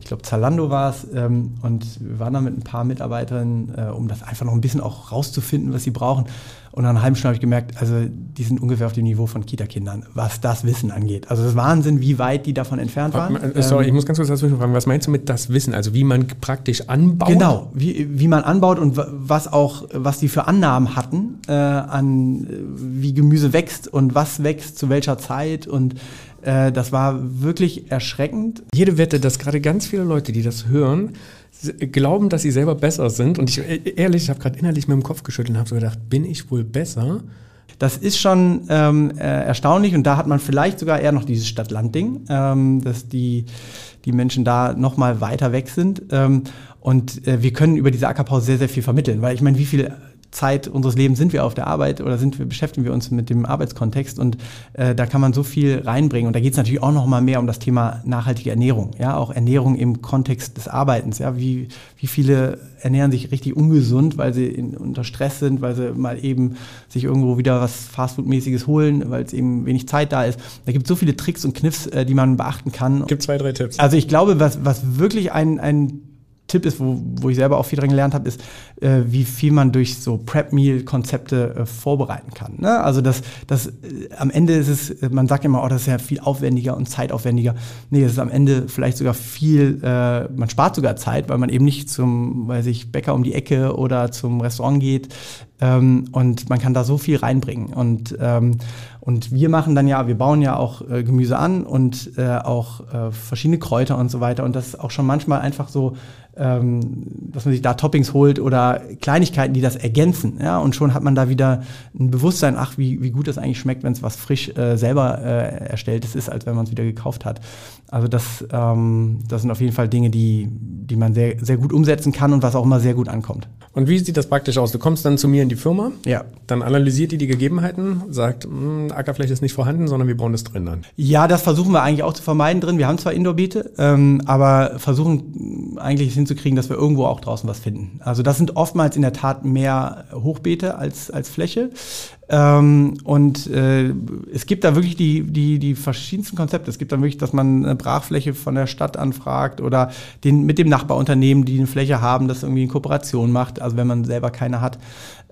ich glaube Zalando war es, ähm, und wir waren da mit ein paar Mitarbeitern, äh, um das einfach noch ein bisschen auch rauszufinden, was sie brauchen. Und nach einer halben Stunde habe ich gemerkt, also die sind ungefähr auf dem Niveau von Kita-Kindern, was das Wissen angeht. Also das ist Wahnsinn, wie weit die davon entfernt waren. Äh, sorry, ähm, ich muss ganz kurz dazwischen fragen, was meinst du mit das Wissen? Also wie man praktisch anbaut? Genau, wie, wie man anbaut und was auch, was die für Annahmen hatten äh, an wie Gemüse wächst und was wächst zu welcher Zeit und äh, das war wirklich erschreckend. Jede Wette, dass gerade ganz viele Leute, die das hören, glauben, dass sie selber besser sind. Und ich äh, ehrlich, ich habe gerade innerlich mit dem Kopf geschüttelt und habe so gedacht, bin ich wohl besser? Das ist schon ähm, äh, erstaunlich und da hat man vielleicht sogar eher noch dieses Stadt-Land-Ding, ähm, dass die, die Menschen da noch mal weiter weg sind. Ähm, und äh, wir können über diese Ackerpause sehr, sehr viel vermitteln, weil ich meine, wie viele Zeit unseres Lebens sind wir auf der Arbeit oder sind wir, beschäftigen wir uns mit dem Arbeitskontext und äh, da kann man so viel reinbringen. Und da geht es natürlich auch noch mal mehr um das Thema nachhaltige Ernährung, ja, auch Ernährung im Kontext des Arbeitens, ja, wie, wie viele ernähren sich richtig ungesund, weil sie in, unter Stress sind, weil sie mal eben sich irgendwo wieder was Fastfood-mäßiges holen, weil es eben wenig Zeit da ist. Da gibt es so viele Tricks und Kniffs, äh, die man beachten kann. Gibt zwei, drei Tipps. Also ich glaube, was, was wirklich ein, ein Tipp ist, wo, wo ich selber auch viel dran gelernt habe, ist, äh, wie viel man durch so Prep-Meal-Konzepte äh, vorbereiten kann. Ne? Also das, das äh, am Ende ist es, äh, man sagt immer, oh, das ist ja viel aufwendiger und zeitaufwendiger. Nee, es ist am Ende vielleicht sogar viel, äh, man spart sogar Zeit, weil man eben nicht zum, weiß ich, Bäcker um die Ecke oder zum Restaurant geht. Ähm, und man kann da so viel reinbringen. Und, ähm, und wir machen dann ja, wir bauen ja auch äh, Gemüse an und äh, auch äh, verschiedene Kräuter und so weiter. Und das ist auch schon manchmal einfach so ähm, dass man sich da Toppings holt oder Kleinigkeiten, die das ergänzen. Ja? Und schon hat man da wieder ein Bewusstsein, ach, wie, wie gut das eigentlich schmeckt, wenn es was frisch äh, selber äh, erstelltes ist, als wenn man es wieder gekauft hat. Also das, ähm, das sind auf jeden Fall Dinge, die, die man sehr, sehr gut umsetzen kann und was auch immer sehr gut ankommt. Und wie sieht das praktisch aus? Du kommst dann zu mir in die Firma, ja. dann analysiert ihr die Gegebenheiten, sagt, hm, Ackerfläche ist nicht vorhanden, sondern wir bauen das drin an. Ja, das versuchen wir eigentlich auch zu vermeiden drin. Wir haben zwar Indoor-Beete, ähm, aber versuchen eigentlich hinzukriegen, dass wir irgendwo auch draußen was finden. Also das sind oftmals in der Tat mehr Hochbeete als, als Fläche. Ähm, und äh, es gibt da wirklich die, die, die verschiedensten Konzepte. Es gibt dann wirklich, dass man eine Brachfläche von der Stadt anfragt oder den, mit dem Nachbarunternehmen, die eine Fläche haben, das irgendwie in Kooperation macht, also wenn man selber keine hat.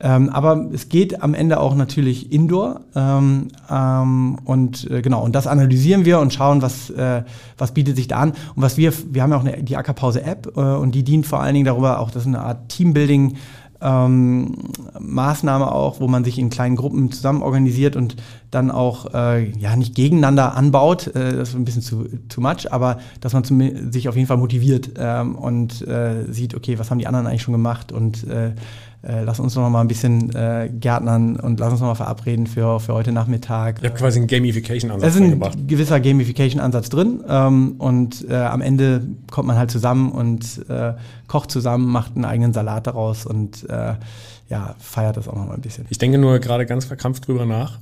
Ähm, aber es geht am Ende auch natürlich indoor. Ähm, ähm, und äh, genau, und das analysieren wir und schauen, was, äh, was bietet sich da an. Und was wir, wir haben ja auch eine, die Ackerpause-App äh, und die dient vor allen Dingen darüber, auch das ist eine Art Teambuilding ähm, Maßnahme auch, wo man sich in kleinen Gruppen zusammen organisiert und dann auch äh, ja nicht gegeneinander anbaut, äh, das ist ein bisschen zu too much, aber dass man zum, sich auf jeden Fall motiviert ähm, und äh, sieht, okay, was haben die anderen eigentlich schon gemacht und äh, lass uns noch mal ein bisschen äh, gärtnern und lass uns noch mal verabreden für, für heute Nachmittag. Ihr habt quasi einen Gamification-Ansatz Es ist ein gewisser Gamification-Ansatz drin ähm, und äh, am Ende kommt man halt zusammen und äh, kocht zusammen, macht einen eigenen Salat daraus und äh, ja, feiert das auch noch mal ein bisschen. Ich denke nur gerade ganz verkrampft drüber nach,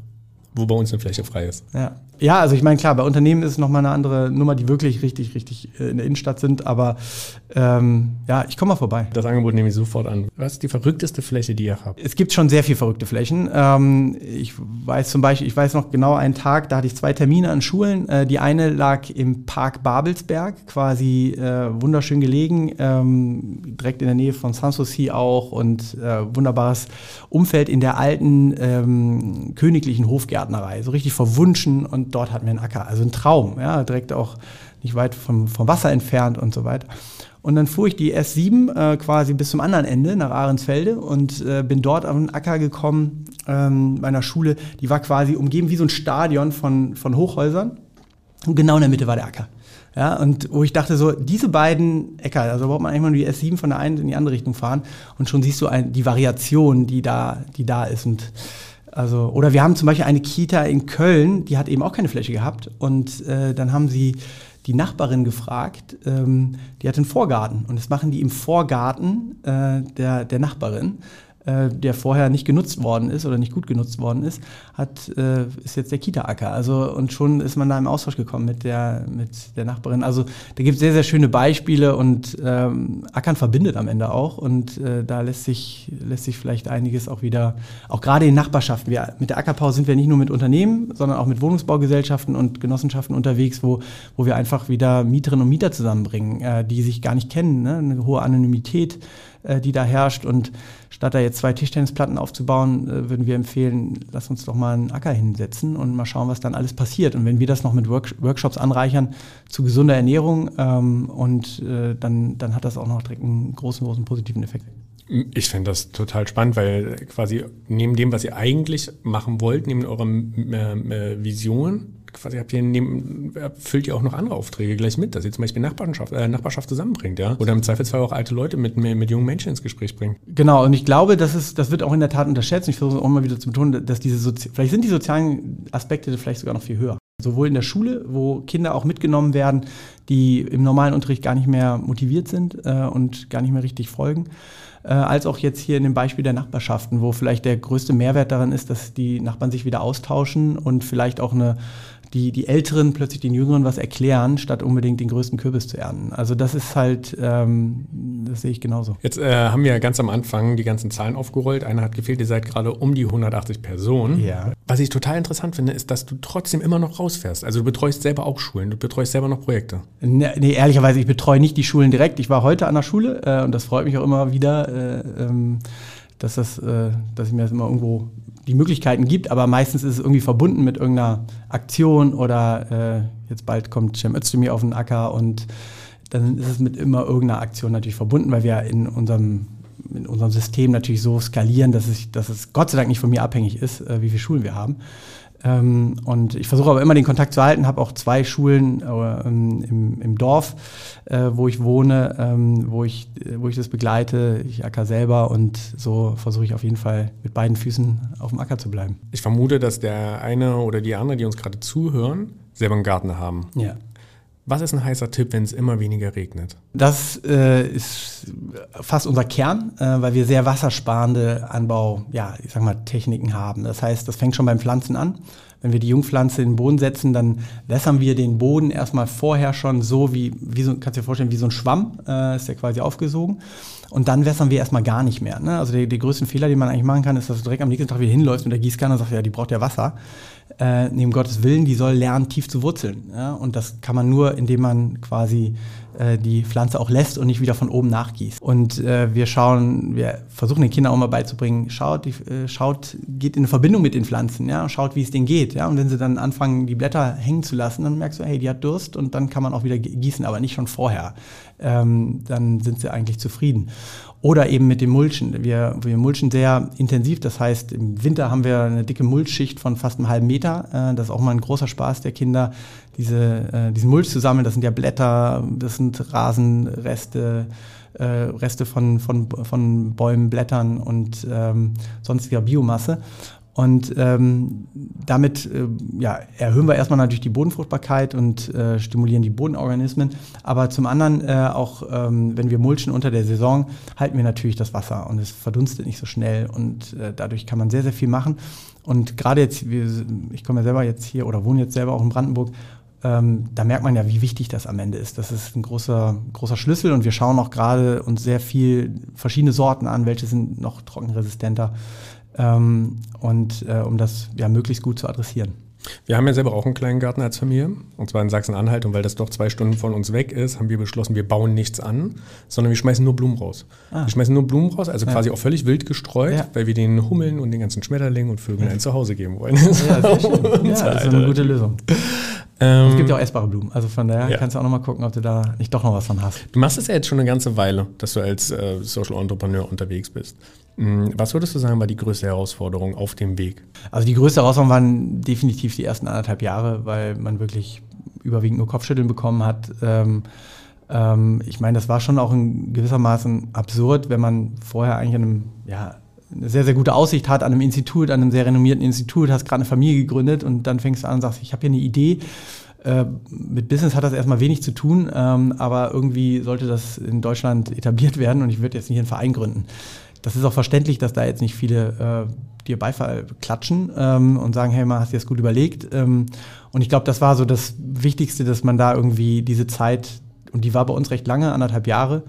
wo bei uns eine Fläche frei ist. Ja. Ja, also ich meine, klar, bei Unternehmen ist es nochmal eine andere Nummer, die wirklich richtig, richtig äh, in der Innenstadt sind, aber ähm, ja, ich komme mal vorbei. Das Angebot nehme ich sofort an. Was ist die verrückteste Fläche, die ihr habt? Es gibt schon sehr viel verrückte Flächen. Ähm, ich weiß zum Beispiel, ich weiß noch genau einen Tag, da hatte ich zwei Termine an Schulen. Äh, die eine lag im Park Babelsberg, quasi äh, wunderschön gelegen, ähm, direkt in der Nähe von Sanssouci auch und äh, wunderbares Umfeld in der alten ähm, königlichen Hofgärtnerei, so richtig verwunschen und dort hatten wir einen Acker. Also ein Traum, ja, direkt auch nicht weit vom, vom Wasser entfernt und so weiter. Und dann fuhr ich die S7 äh, quasi bis zum anderen Ende nach Ahrensfelde und äh, bin dort auf einen Acker gekommen ähm, meiner Schule. Die war quasi umgeben wie so ein Stadion von, von Hochhäusern. Und genau in der Mitte war der Acker. Ja, und wo ich dachte so, diese beiden Äcker, also braucht man eigentlich mal nur die S7 von der einen in die andere Richtung fahren und schon siehst du ein, die Variation, die da, die da ist. Und also, oder wir haben zum Beispiel eine Kita in Köln, die hat eben auch keine Fläche gehabt. Und äh, dann haben sie die Nachbarin gefragt, ähm, die hat einen Vorgarten. Und das machen die im Vorgarten äh, der, der Nachbarin äh, der vorher nicht genutzt worden ist oder nicht gut genutzt worden ist, hat, äh, ist jetzt der Kita-Acker. Also, und schon ist man da im Austausch gekommen mit der, mit der Nachbarin. Also da gibt es sehr, sehr schöne Beispiele und ähm, Ackern verbindet am Ende auch. Und äh, da lässt sich, lässt sich vielleicht einiges auch wieder, auch gerade in Nachbarschaften. Wir, mit der Ackerpause sind wir nicht nur mit Unternehmen, sondern auch mit Wohnungsbaugesellschaften und Genossenschaften unterwegs, wo, wo wir einfach wieder Mieterinnen und Mieter zusammenbringen, äh, die sich gar nicht kennen. Ne? Eine hohe Anonymität äh, die da herrscht. Und statt da jetzt zwei Tischtennisplatten aufzubauen, äh, würden wir empfehlen, lass uns doch mal einen Acker hinsetzen und mal schauen, was dann alles passiert. Und wenn wir das noch mit Work Workshops anreichern zu gesunder Ernährung, ähm, und äh, dann, dann hat das auch noch direkt einen großen, großen positiven Effekt. Ich finde das total spannend, weil quasi neben dem, was ihr eigentlich machen wollt, neben eurer äh, Vision, quasi habt ihr neben, erfüllt ihr auch noch andere Aufträge gleich mit, dass ihr zum Beispiel Nachbarschaft, äh, Nachbarschaft zusammenbringt, ja? Oder im Zweifelsfall auch alte Leute mit, mit jungen Menschen ins Gespräch bringt. Genau, und ich glaube, das ist, das wird auch in der Tat unterschätzt. Ich versuche auch mal wieder zu betonen, dass diese Sozi vielleicht sind die sozialen Aspekte vielleicht sogar noch viel höher. Sowohl in der Schule, wo Kinder auch mitgenommen werden, die im normalen Unterricht gar nicht mehr motiviert sind äh, und gar nicht mehr richtig folgen als auch jetzt hier in dem Beispiel der Nachbarschaften, wo vielleicht der größte Mehrwert daran ist, dass die Nachbarn sich wieder austauschen und vielleicht auch eine die, die Älteren plötzlich den Jüngeren was erklären, statt unbedingt den größten Kürbis zu ernten. Also das ist halt, ähm, das sehe ich genauso. Jetzt äh, haben wir ganz am Anfang die ganzen Zahlen aufgerollt. Einer hat gefehlt, ihr seid gerade um die 180 Personen. Ja. Was ich total interessant finde, ist, dass du trotzdem immer noch rausfährst. Also du betreust selber auch Schulen, du betreust selber noch Projekte. Nee, nee ehrlicherweise, ich betreue nicht die Schulen direkt. Ich war heute an der Schule äh, und das freut mich auch immer wieder. Äh, ähm, dass, das, äh, dass ich mir das immer irgendwo die Möglichkeiten gibt, aber meistens ist es irgendwie verbunden mit irgendeiner Aktion oder äh, jetzt bald kommt Cem Özdemir auf den Acker und dann ist es mit immer irgendeiner Aktion natürlich verbunden, weil wir in unserem, in unserem System natürlich so skalieren, dass es, dass es Gott sei Dank nicht von mir abhängig ist, äh, wie viele Schulen wir haben. Ähm, und ich versuche aber immer den Kontakt zu halten, habe auch zwei Schulen äh, im, im, Dorf, äh, wo ich wohne, ähm, wo, ich, wo ich das begleite. Ich acker selber und so versuche ich auf jeden Fall mit beiden Füßen auf dem Acker zu bleiben. Ich vermute, dass der eine oder die andere, die uns gerade zuhören, selber einen Garten haben. Ja. Was ist ein heißer Tipp, wenn es immer weniger regnet? Das äh, ist fast unser Kern, äh, weil wir sehr wassersparende Anbau, ja, ich sag mal, Techniken haben. Das heißt, das fängt schon beim Pflanzen an. Wenn wir die Jungpflanze in den Boden setzen, dann wässern wir den Boden erstmal vorher schon so wie, wie so, kannst du dir vorstellen, wie so ein Schwamm, äh, ist der quasi aufgesogen. Und dann wässern wir erstmal gar nicht mehr. Ne? Also der, der größten Fehler, den man eigentlich machen kann, ist, dass du direkt am nächsten Tag wieder hinläufst mit der Gießkanne und sagst, ja, die braucht ja Wasser äh, neben Gottes Willen, die soll lernen, tief zu wurzeln. Ja? Und das kann man nur, indem man quasi äh, die Pflanze auch lässt und nicht wieder von oben nachgießt. Und äh, wir schauen, wir versuchen den Kindern auch mal beizubringen, schaut, die, äh, schaut, geht in Verbindung mit den Pflanzen, ja, schaut, wie es denen geht. Ja? Und wenn sie dann anfangen, die Blätter hängen zu lassen, dann merkst du, hey, die hat Durst und dann kann man auch wieder gießen, aber nicht schon vorher. Ähm, dann sind sie eigentlich zufrieden. Oder eben mit dem Mulchen. Wir, wir mulchen sehr intensiv, das heißt, im Winter haben wir eine dicke Mulchschicht von fast einem halben Meter. Äh, das ist auch mal ein großer Spaß der Kinder, diese, äh, diesen Mulch zu sammeln. Das sind ja Blätter, das sind Rasenreste, äh, Reste von, von, von Bäumen, Blättern und ähm, sonstiger Biomasse. Und ähm, damit äh, ja, erhöhen wir erstmal natürlich die Bodenfruchtbarkeit und äh, stimulieren die Bodenorganismen. Aber zum anderen äh, auch, ähm, wenn wir mulchen unter der Saison, halten wir natürlich das Wasser und es verdunstet nicht so schnell und äh, dadurch kann man sehr, sehr viel machen. Und gerade jetzt, wir, ich komme ja selber jetzt hier oder wohne jetzt selber auch in Brandenburg ähm, da merkt man ja, wie wichtig das am Ende ist. Das ist ein großer, großer Schlüssel und wir schauen auch gerade uns sehr viel verschiedene Sorten an, welche sind noch trockenresistenter ähm, und äh, um das ja möglichst gut zu adressieren. Wir haben ja selber auch einen kleinen Garten als Familie, und zwar in Sachsen-Anhalt. Und weil das doch zwei Stunden von uns weg ist, haben wir beschlossen, wir bauen nichts an, sondern wir schmeißen nur Blumen raus. Ah. Wir schmeißen nur Blumen raus, also ja. quasi auch völlig wild gestreut, ja. weil wir den Hummeln und den ganzen Schmetterlingen und Vögeln ein Zuhause geben wollen. Ja, sehr schön. ja, das ist eine gute Lösung. Ähm, es gibt ja auch essbare Blumen. Also von daher ja. kannst du auch nochmal gucken, ob du da nicht doch noch was von hast. Du machst es ja jetzt schon eine ganze Weile, dass du als äh, Social Entrepreneur unterwegs bist. Mhm. Was würdest du sagen, war die größte Herausforderung auf dem Weg? Also die größte Herausforderung waren definitiv die ersten anderthalb Jahre, weil man wirklich überwiegend nur Kopfschütteln bekommen hat. Ähm, ähm, ich meine, das war schon auch in gewissermaßen absurd, wenn man vorher eigentlich an einem, ja, eine sehr, sehr gute Aussicht hat an einem Institut, an einem sehr renommierten Institut, hast gerade eine Familie gegründet und dann fängst du an und sagst, ich habe hier eine Idee. Äh, mit Business hat das erstmal wenig zu tun, ähm, aber irgendwie sollte das in Deutschland etabliert werden und ich würde jetzt nicht einen Verein gründen. Das ist auch verständlich, dass da jetzt nicht viele äh, dir Beifall klatschen ähm, und sagen, hey, mal hast du das gut überlegt. Ähm, und ich glaube, das war so das Wichtigste, dass man da irgendwie diese Zeit, und die war bei uns recht lange, anderthalb Jahre,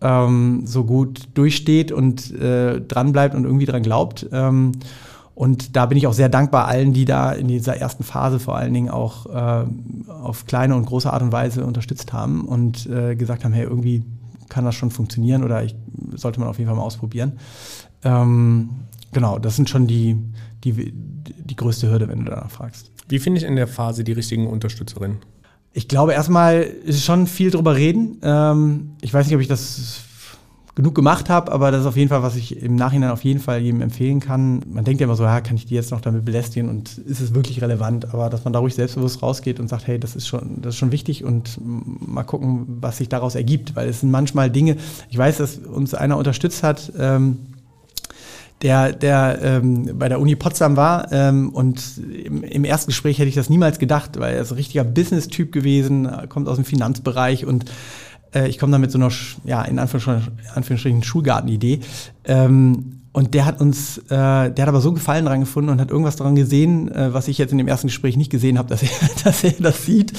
ähm, so gut durchsteht und äh, dranbleibt und irgendwie dran glaubt. Ähm, und da bin ich auch sehr dankbar allen, die da in dieser ersten Phase vor allen Dingen auch äh, auf kleine und große Art und Weise unterstützt haben und äh, gesagt haben, hey, irgendwie kann das schon funktionieren oder ich, sollte man auf jeden Fall mal ausprobieren. Ähm, genau, das sind schon die, die, die größte Hürde, wenn du danach fragst. Wie finde ich in der Phase die richtigen Unterstützerinnen? Ich glaube, erstmal ist schon viel drüber reden. Ähm, ich weiß nicht, ob ich das genug gemacht habe, aber das ist auf jeden Fall, was ich im Nachhinein auf jeden Fall jedem empfehlen kann. Man denkt ja immer so, ja, kann ich die jetzt noch damit belästigen und ist es wirklich relevant? Aber dass man da ruhig selbstbewusst rausgeht und sagt, hey, das ist schon, das ist schon wichtig und mal gucken, was sich daraus ergibt, weil es sind manchmal Dinge, ich weiß, dass uns einer unterstützt hat, ähm, der, der ähm, bei der Uni Potsdam war ähm, und im, im, ersten Gespräch hätte ich das niemals gedacht, weil er ist ein richtiger Business-Typ gewesen, kommt aus dem Finanzbereich und Äh, ich komme da mit so einer, ja, in Anführungsstrichen, Anführungsstrichen Schulgartenidee. Ähm, und der hat uns, äh, der hat aber so Gefallen dran gefunden und hat irgendwas daran gesehen, äh, was ich jetzt in dem ersten Gespräch nicht gesehen habe, dass er, dass er das sieht,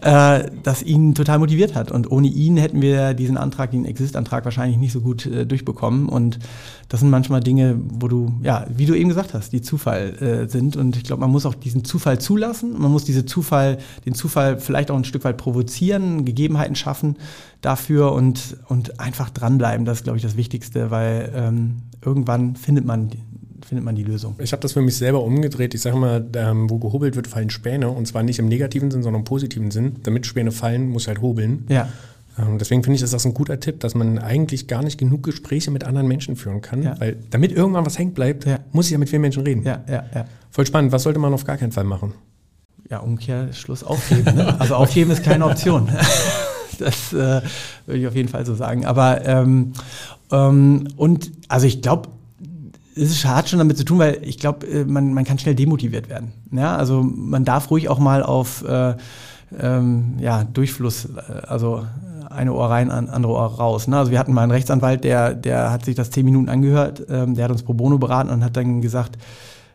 äh, das ihn total motiviert hat. Und ohne ihn hätten wir diesen Antrag, den Exist-Antrag wahrscheinlich nicht so gut äh, durchbekommen. Und das sind manchmal Dinge, wo du, ja, wie du eben gesagt hast, die Zufall äh, sind. Und ich glaube, man muss auch diesen Zufall zulassen. Man muss diese Zufall, den Zufall vielleicht auch ein Stück weit provozieren, Gegebenheiten schaffen dafür und, und einfach dranbleiben. Das ist, glaube ich, das Wichtigste, weil ähm, irgendwann findet man findet man die Lösung. Ich habe das für mich selber umgedreht. Ich sage mal, ähm, wo gehobelt wird, fallen Späne. Und zwar nicht im negativen Sinn, sondern im positiven Sinn. Damit Späne fallen, muss halt hobeln. Ja. Ähm, deswegen finde ich, ist das ein guter Tipp, dass man eigentlich gar nicht genug Gespräche mit anderen Menschen führen kann. Ja. Weil damit irgendwann was hängt bleibt, ja. muss ich ja mit vielen Menschen reden. Ja, ja, ja. Voll spannend. Was sollte man auf gar keinen Fall machen? Ja, Umkehrschluss aufgeben. Ne? Also aufgeben ist keine Option. das äh, würde ich auf jeden Fall so sagen. Aber ähm, ähm, und also ich glaube, es hat schon damit zu tun, weil ich glaube, äh, man, man kann schnell demotiviert werden. Ja, also man darf ruhig auch mal auf äh, ähm, ja, Durchfluss, äh, also eine Ohr rein, andere Ohr raus. Ne? Also wir hatten mal einen Rechtsanwalt, der, der hat sich das zehn Minuten angehört, ähm, der hat uns pro bono beraten und hat dann gesagt,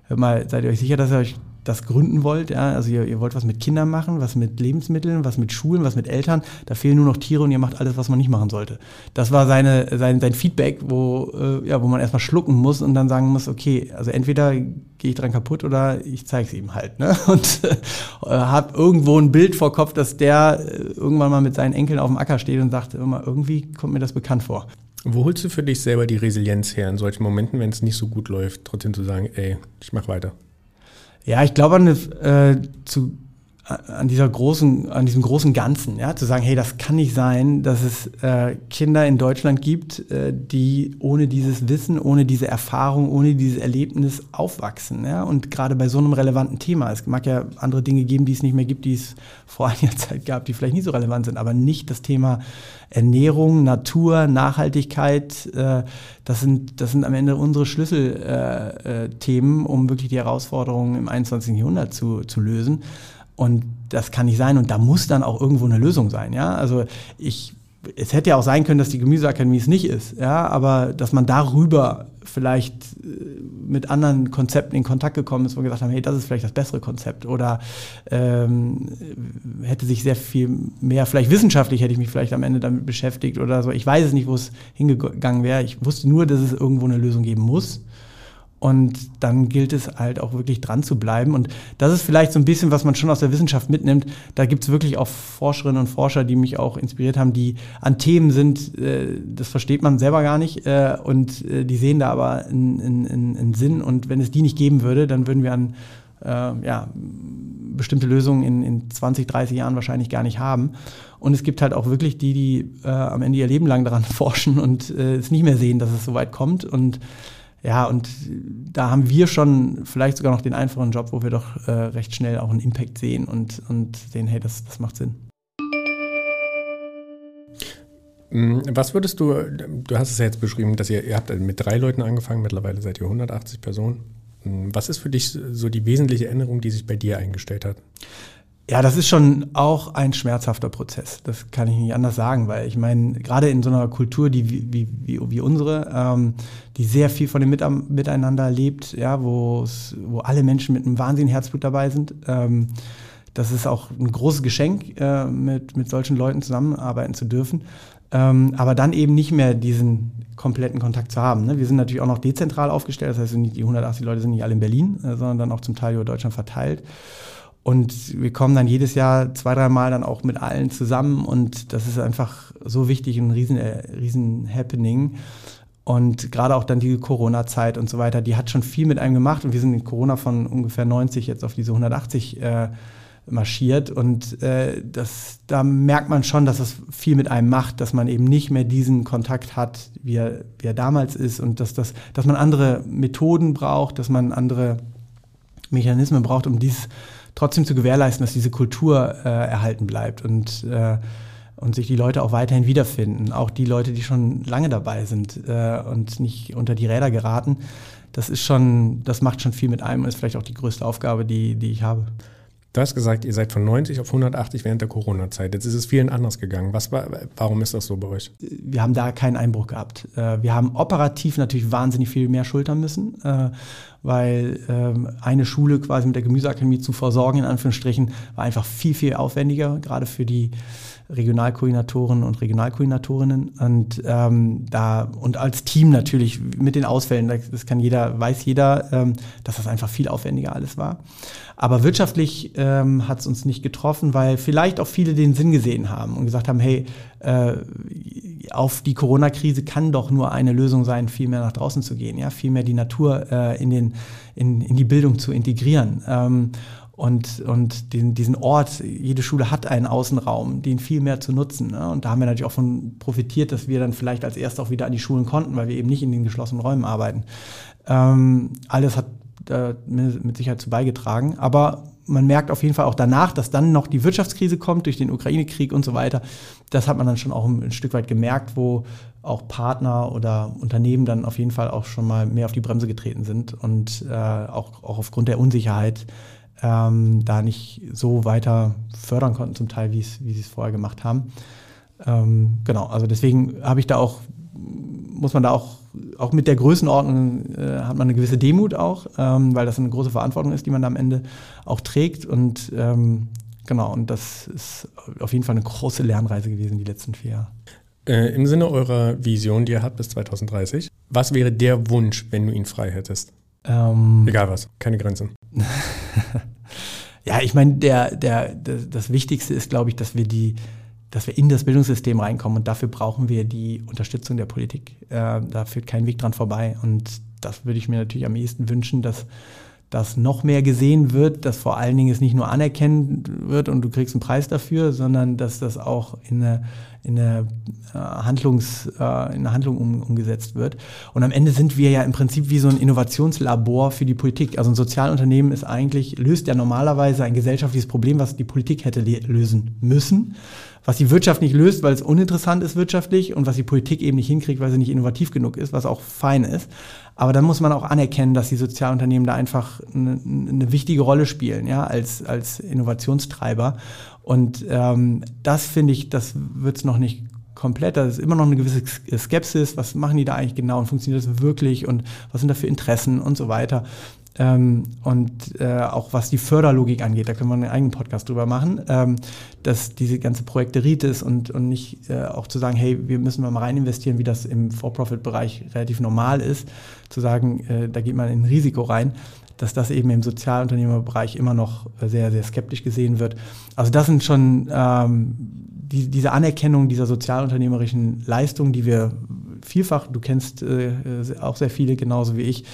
hör mal, seid ihr euch sicher, dass ihr euch das gründen wollt, ja, also ihr, ihr, wollt was mit Kindern machen, was mit Lebensmitteln, was mit Schulen, was mit Eltern, da fehlen nur noch Tiere und ihr macht alles, was man nicht machen sollte. Das war seine, sein, sein Feedback, wo, äh, ja, wo man erstmal schlucken muss und dann sagen muss, okay, also entweder gehe ich dran kaputt oder ich zeige es ihm halt. Ne? Und äh, habe irgendwo ein Bild vor Kopf, dass der äh, irgendwann mal mit seinen Enkeln auf dem Acker steht und sagt, immer, irgendwie kommt mir das bekannt vor. Wo holst du für dich selber die Resilienz her in solchen Momenten, wenn es nicht so gut läuft, trotzdem zu sagen, ey, ich mach weiter? Ja, ich glaube an, äh, zu, an dieser großen, an diesem großen Ganzen, ja, zu sagen, hey, das kann nicht sein, dass es äh, Kinder in Deutschland gibt, äh, die ohne dieses Wissen, ohne diese Erfahrung, ohne dieses Erlebnis aufwachsen, ja, und gerade bei so einem relevanten Thema. Es mag ja andere Dinge geben, die es nicht mehr gibt, die es vor einiger Zeit gab, die vielleicht nicht so relevant sind, aber nicht das Thema Ernährung, Natur, Nachhaltigkeit, äh, das, sind, das sind am Ende unsere Schlüsselthemen, äh, äh, um wirklich die Herausforderungen im 21. Jahrhundert zu, zu lösen. Und das kann nicht sein und da muss dann auch irgendwo eine Lösung sein. Ja? Also ich es hätte ja auch sein können, dass die Gemüseakademie es nicht ist, ja, aber dass man darüber vielleicht äh, mit anderen Konzepten in Kontakt gekommen ist, wo wir gesagt haben, hey, das ist vielleicht das bessere Konzept oder ähm, hätte sich sehr viel mehr, vielleicht wissenschaftlich hätte ich mich vielleicht am Ende damit beschäftigt oder so. Ich weiß es nicht, wo es hingegangen wäre. Ich wusste nur, dass es irgendwo eine Lösung geben muss. Und dann gilt es halt auch wirklich dran zu bleiben. Und das ist vielleicht so ein bisschen, was man schon aus der Wissenschaft mitnimmt. Da gibt es wirklich auch Forscherinnen und Forscher, die mich auch inspiriert haben, die an Themen sind, äh, das versteht man selber gar nicht. Äh, und äh, die sehen da aber einen, Sinn. Und wenn es die nicht geben würde, dann würden wir an äh, ja, bestimmte Lösungen in, in 20, 30 Jahren wahrscheinlich gar nicht haben. Und es gibt halt auch wirklich die, die äh, am Ende ihr Leben lang daran forschen und äh, es nicht mehr sehen, dass es so weit kommt. Und ja, und da haben wir schon vielleicht sogar noch den einfachen Job, wo wir doch äh, recht schnell auch einen Impact sehen und, und sehen, hey, das, das macht Sinn. Mm, was würdest du, du hast es ja jetzt beschrieben, dass ihr, ihr habt mit drei Leuten angefangen, mittlerweile seid ihr 180 Personen. Mm, was ist für dich so die wesentliche Änderung, die sich bei dir eingestellt hat? Ja, das ist schon auch ein schmerzhafter Prozess. Das kann ich nicht anders sagen, weil ich meine, gerade in so einer Kultur, die wie, wie, wie unsere, ähm, die sehr viel von dem Miteinander lebt, ja, wo wo alle Menschen mit einem wahnsinnigen Herzblut dabei sind. Ähm, das ist auch ein großes Geschenk, äh, mit, mit solchen Leuten zusammenarbeiten zu dürfen. Ähm, aber dann eben nicht mehr diesen kompletten Kontakt zu haben. Ne? Wir sind natürlich auch noch dezentral aufgestellt, das heißt, die 180 Leute sind nicht alle in Berlin, äh, sondern dann auch zum Teil über Deutschland verteilt. Und wir kommen dann jedes Jahr zwei, drei Mal dann auch mit allen zusammen. Und das ist einfach so wichtig ein riesen, äh, riesen Happening. Und gerade auch dann die Corona-Zeit und so weiter, die hat schon viel mit einem gemacht. Und wir sind in Corona von ungefähr 90 jetzt auf diese 180 äh, marschiert. Und äh, das, da merkt man schon, dass es viel mit einem macht, dass man eben nicht mehr diesen Kontakt hat, wie er, wie er damals ist. Und dass, das, dass man andere Methoden braucht, dass man andere Mechanismen braucht, um dieses trotzdem zu gewährleisten, dass diese Kultur äh, erhalten bleibt und, äh, und sich die Leute auch weiterhin wiederfinden. Auch die Leute, die schon lange dabei sind äh, und nicht unter die Räder geraten. Das ist schon, das macht schon viel mit einem und ist vielleicht auch die größte Aufgabe, die, die ich habe. Du hast gesagt, ihr seid von 90 auf 180 während der Corona-Zeit. Jetzt ist es vielen anders gegangen. Was war, warum ist das so bei euch? Wir haben da keinen Einbruch gehabt. Äh, wir haben operativ natürlich wahnsinnig viel mehr schultern müssen, äh, weil ähm, eine Schule quasi mit der Gemüseakademie zu versorgen, in Anführungsstrichen, war einfach viel, viel aufwendiger, gerade für die Regionalkoordinatoren und Regionalkoordinatorinnen und ähm, da und als Team natürlich mit den Ausfällen, das kann jeder, weiß jeder, ähm, dass das einfach viel aufwendiger alles war. Aber wirtschaftlich ähm, hat es uns nicht getroffen, weil vielleicht auch viele den Sinn gesehen haben und gesagt haben, hey, auf die Corona-Krise kann doch nur eine Lösung sein, viel mehr nach draußen zu gehen, ja, viel mehr die Natur äh, in, den, in, in die Bildung zu integrieren. Ähm, und, und den, diesen Ort, jede Schule hat einen Außenraum, den viel mehr zu nutzen. Ne? Und da haben wir natürlich auch von profitiert, dass wir dann vielleicht als erst auch wieder an die Schulen konnten, weil wir eben nicht in den geschlossenen Räumen arbeiten. Ähm, alles hat äh, mit Sicherheit zu beigetragen. Aber man merkt auf jeden Fall auch danach, dass dann noch die Wirtschaftskrise kommt durch den Ukraine-Krieg und so weiter. Das hat man dann schon auch ein, Stück weit gemerkt, wo auch Partner oder Unternehmen dann auf jeden Fall auch schon mal mehr auf die Bremse getreten sind und äh, auch, auch aufgrund der Unsicherheit ähm, da nicht so weiter fördern konnten, zum Teil, wie sie es vorher gemacht haben. Ähm, genau, also deswegen habe ich da auch, muss man da auch, auch mit der Größenordnung äh, hat man eine gewisse Demut auch, ähm, weil das eine große Verantwortung ist, die man da am Ende auch trägt. Und ähm, genau, und das ist auf jeden Fall eine große Lernreise gewesen, die letzten vier Jahre. Äh, Im Sinne eurer Vision, die ihr habt bis 2030, was wäre der Wunsch, wenn du ihn frei hättest? Ähm, Egal was, keine Grenzen. ja, ich meine, der, der, das, das Wichtigste ist, glaube ich, dass wir die, dass wir in das Bildungssystem reinkommen und dafür brauchen wir die Unterstützung der Politik. Äh, da führt kein Weg dran vorbei und das würde ich mir natürlich am ehesten wünschen, dass dass noch mehr gesehen wird, dass vor allen Dingen es nicht nur anerkennt wird und du kriegst einen Preis dafür, sondern dass das auch in eine, in eine, äh, Handlungs, äh, in eine Handlung um, umgesetzt wird. Und am Ende sind wir ja im Prinzip wie so ein Innovationslabor für die Politik. Also ein Sozialunternehmen ist eigentlich, löst ja normalerweise ein gesellschaftliches Problem, was die Politik hätte lösen müssen was die Wirtschaft nicht löst, weil es uninteressant ist wirtschaftlich und was die Politik eben nicht hinkriegt, weil sie nicht innovativ genug ist, was auch fein ist. Aber dann muss man auch anerkennen, dass die Sozialunternehmen da einfach eine, eine wichtige Rolle spielen, ja, als, als Innovationstreiber. Und ähm, das finde ich, das wird es noch nicht komplett. Da ist immer noch eine gewisse Skepsis. Was machen die da eigentlich genau und funktioniert das wirklich und was sind da für Interessen und so weiter. Ähm, und äh, auch was die Förderlogik angeht, da können wir einen eigenen Podcast drüber machen, ähm, dass diese ganze Projekteritis und, und nicht äh, auch zu sagen, hey, wir müssen mal rein investieren, wie das im For-Profit-Bereich relativ normal ist, zu sagen, äh, da geht man in ein Risiko rein, dass das eben im Sozialunternehmerbereich immer noch sehr, sehr skeptisch gesehen wird. Also das sind schon ähm, die, diese Anerkennung dieser sozialunternehmerischen Leistungen, die wir vielfach, du kennst äh, auch sehr viele genauso wie ich,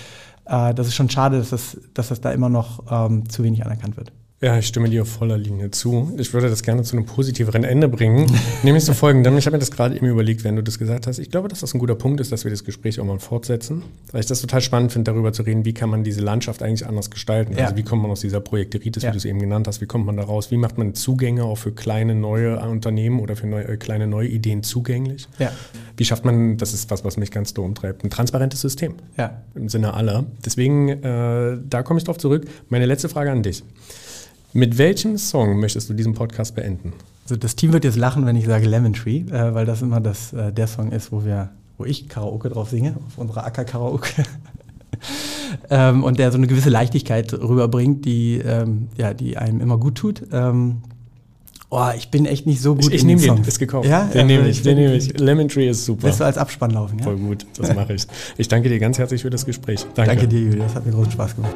äh, das ist schon schade, dass das, dass das da immer noch ähm, zu wenig anerkannt wird. Ja, ich stimme dir auf voller Linie zu. Ich würde das gerne zu einem positiveren Ende bringen. Nämlich zu folgendem. Ich habe mir das gerade eben überlegt, wenn du das gesagt hast. Ich glaube, dass das ein guter Punkt ist, dass wir das Gespräch auch mal fortsetzen. Weil ich das total spannend finde, darüber zu reden, wie kann man diese Landschaft eigentlich anders gestalten. Ja. Also wie kommt man aus dieser Projekteritis, ja. wie du es eben genannt hast, wie kommt man da raus? Wie macht man Zugänge auch für kleine neue Unternehmen oder für neue, äh, kleine neue Ideen zugänglich? Ja. Wie schafft man, das ist was, was mich ganz doll umtreibt, ein transparentes System. Ja. Im Sinne aller. Deswegen, äh, da komme ich drauf zurück. Meine letzte Frage an dich. Mit welchem Song möchtest du diesen Podcast beenden? Also das Team wird jetzt lachen, wenn ich sage Lemon Tree, äh, weil das immer das, äh, der Song ist, wo wir, wo ich Karaoke drauf singe, auf unserer Acker-Karaoke. ähm, und der so eine gewisse Leichtigkeit rüberbringt, die, ähm, ja, die einem immer gut tut. Ähm, oh, ich bin echt nicht so gut ich, ich nehme den, ist gekauft. Ja? Den nehme ich, den nehme ich. Lemon Tree ist super. Willst du als Abspann laufen, ja? Voll gut, das mache ich. Ich danke dir ganz herzlich für das Gespräch. Danke, danke dir, Julius, hat mir großen Spaß gemacht.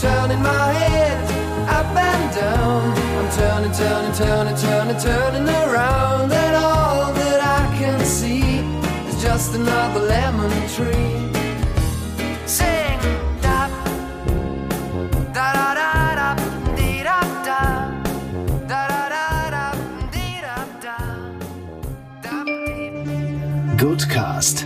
Turning my head up and down. I'm turning, turning, turning, turning, turning around, and all that I can see is just another lemon tree. Sing, da, da da da. Goodcast,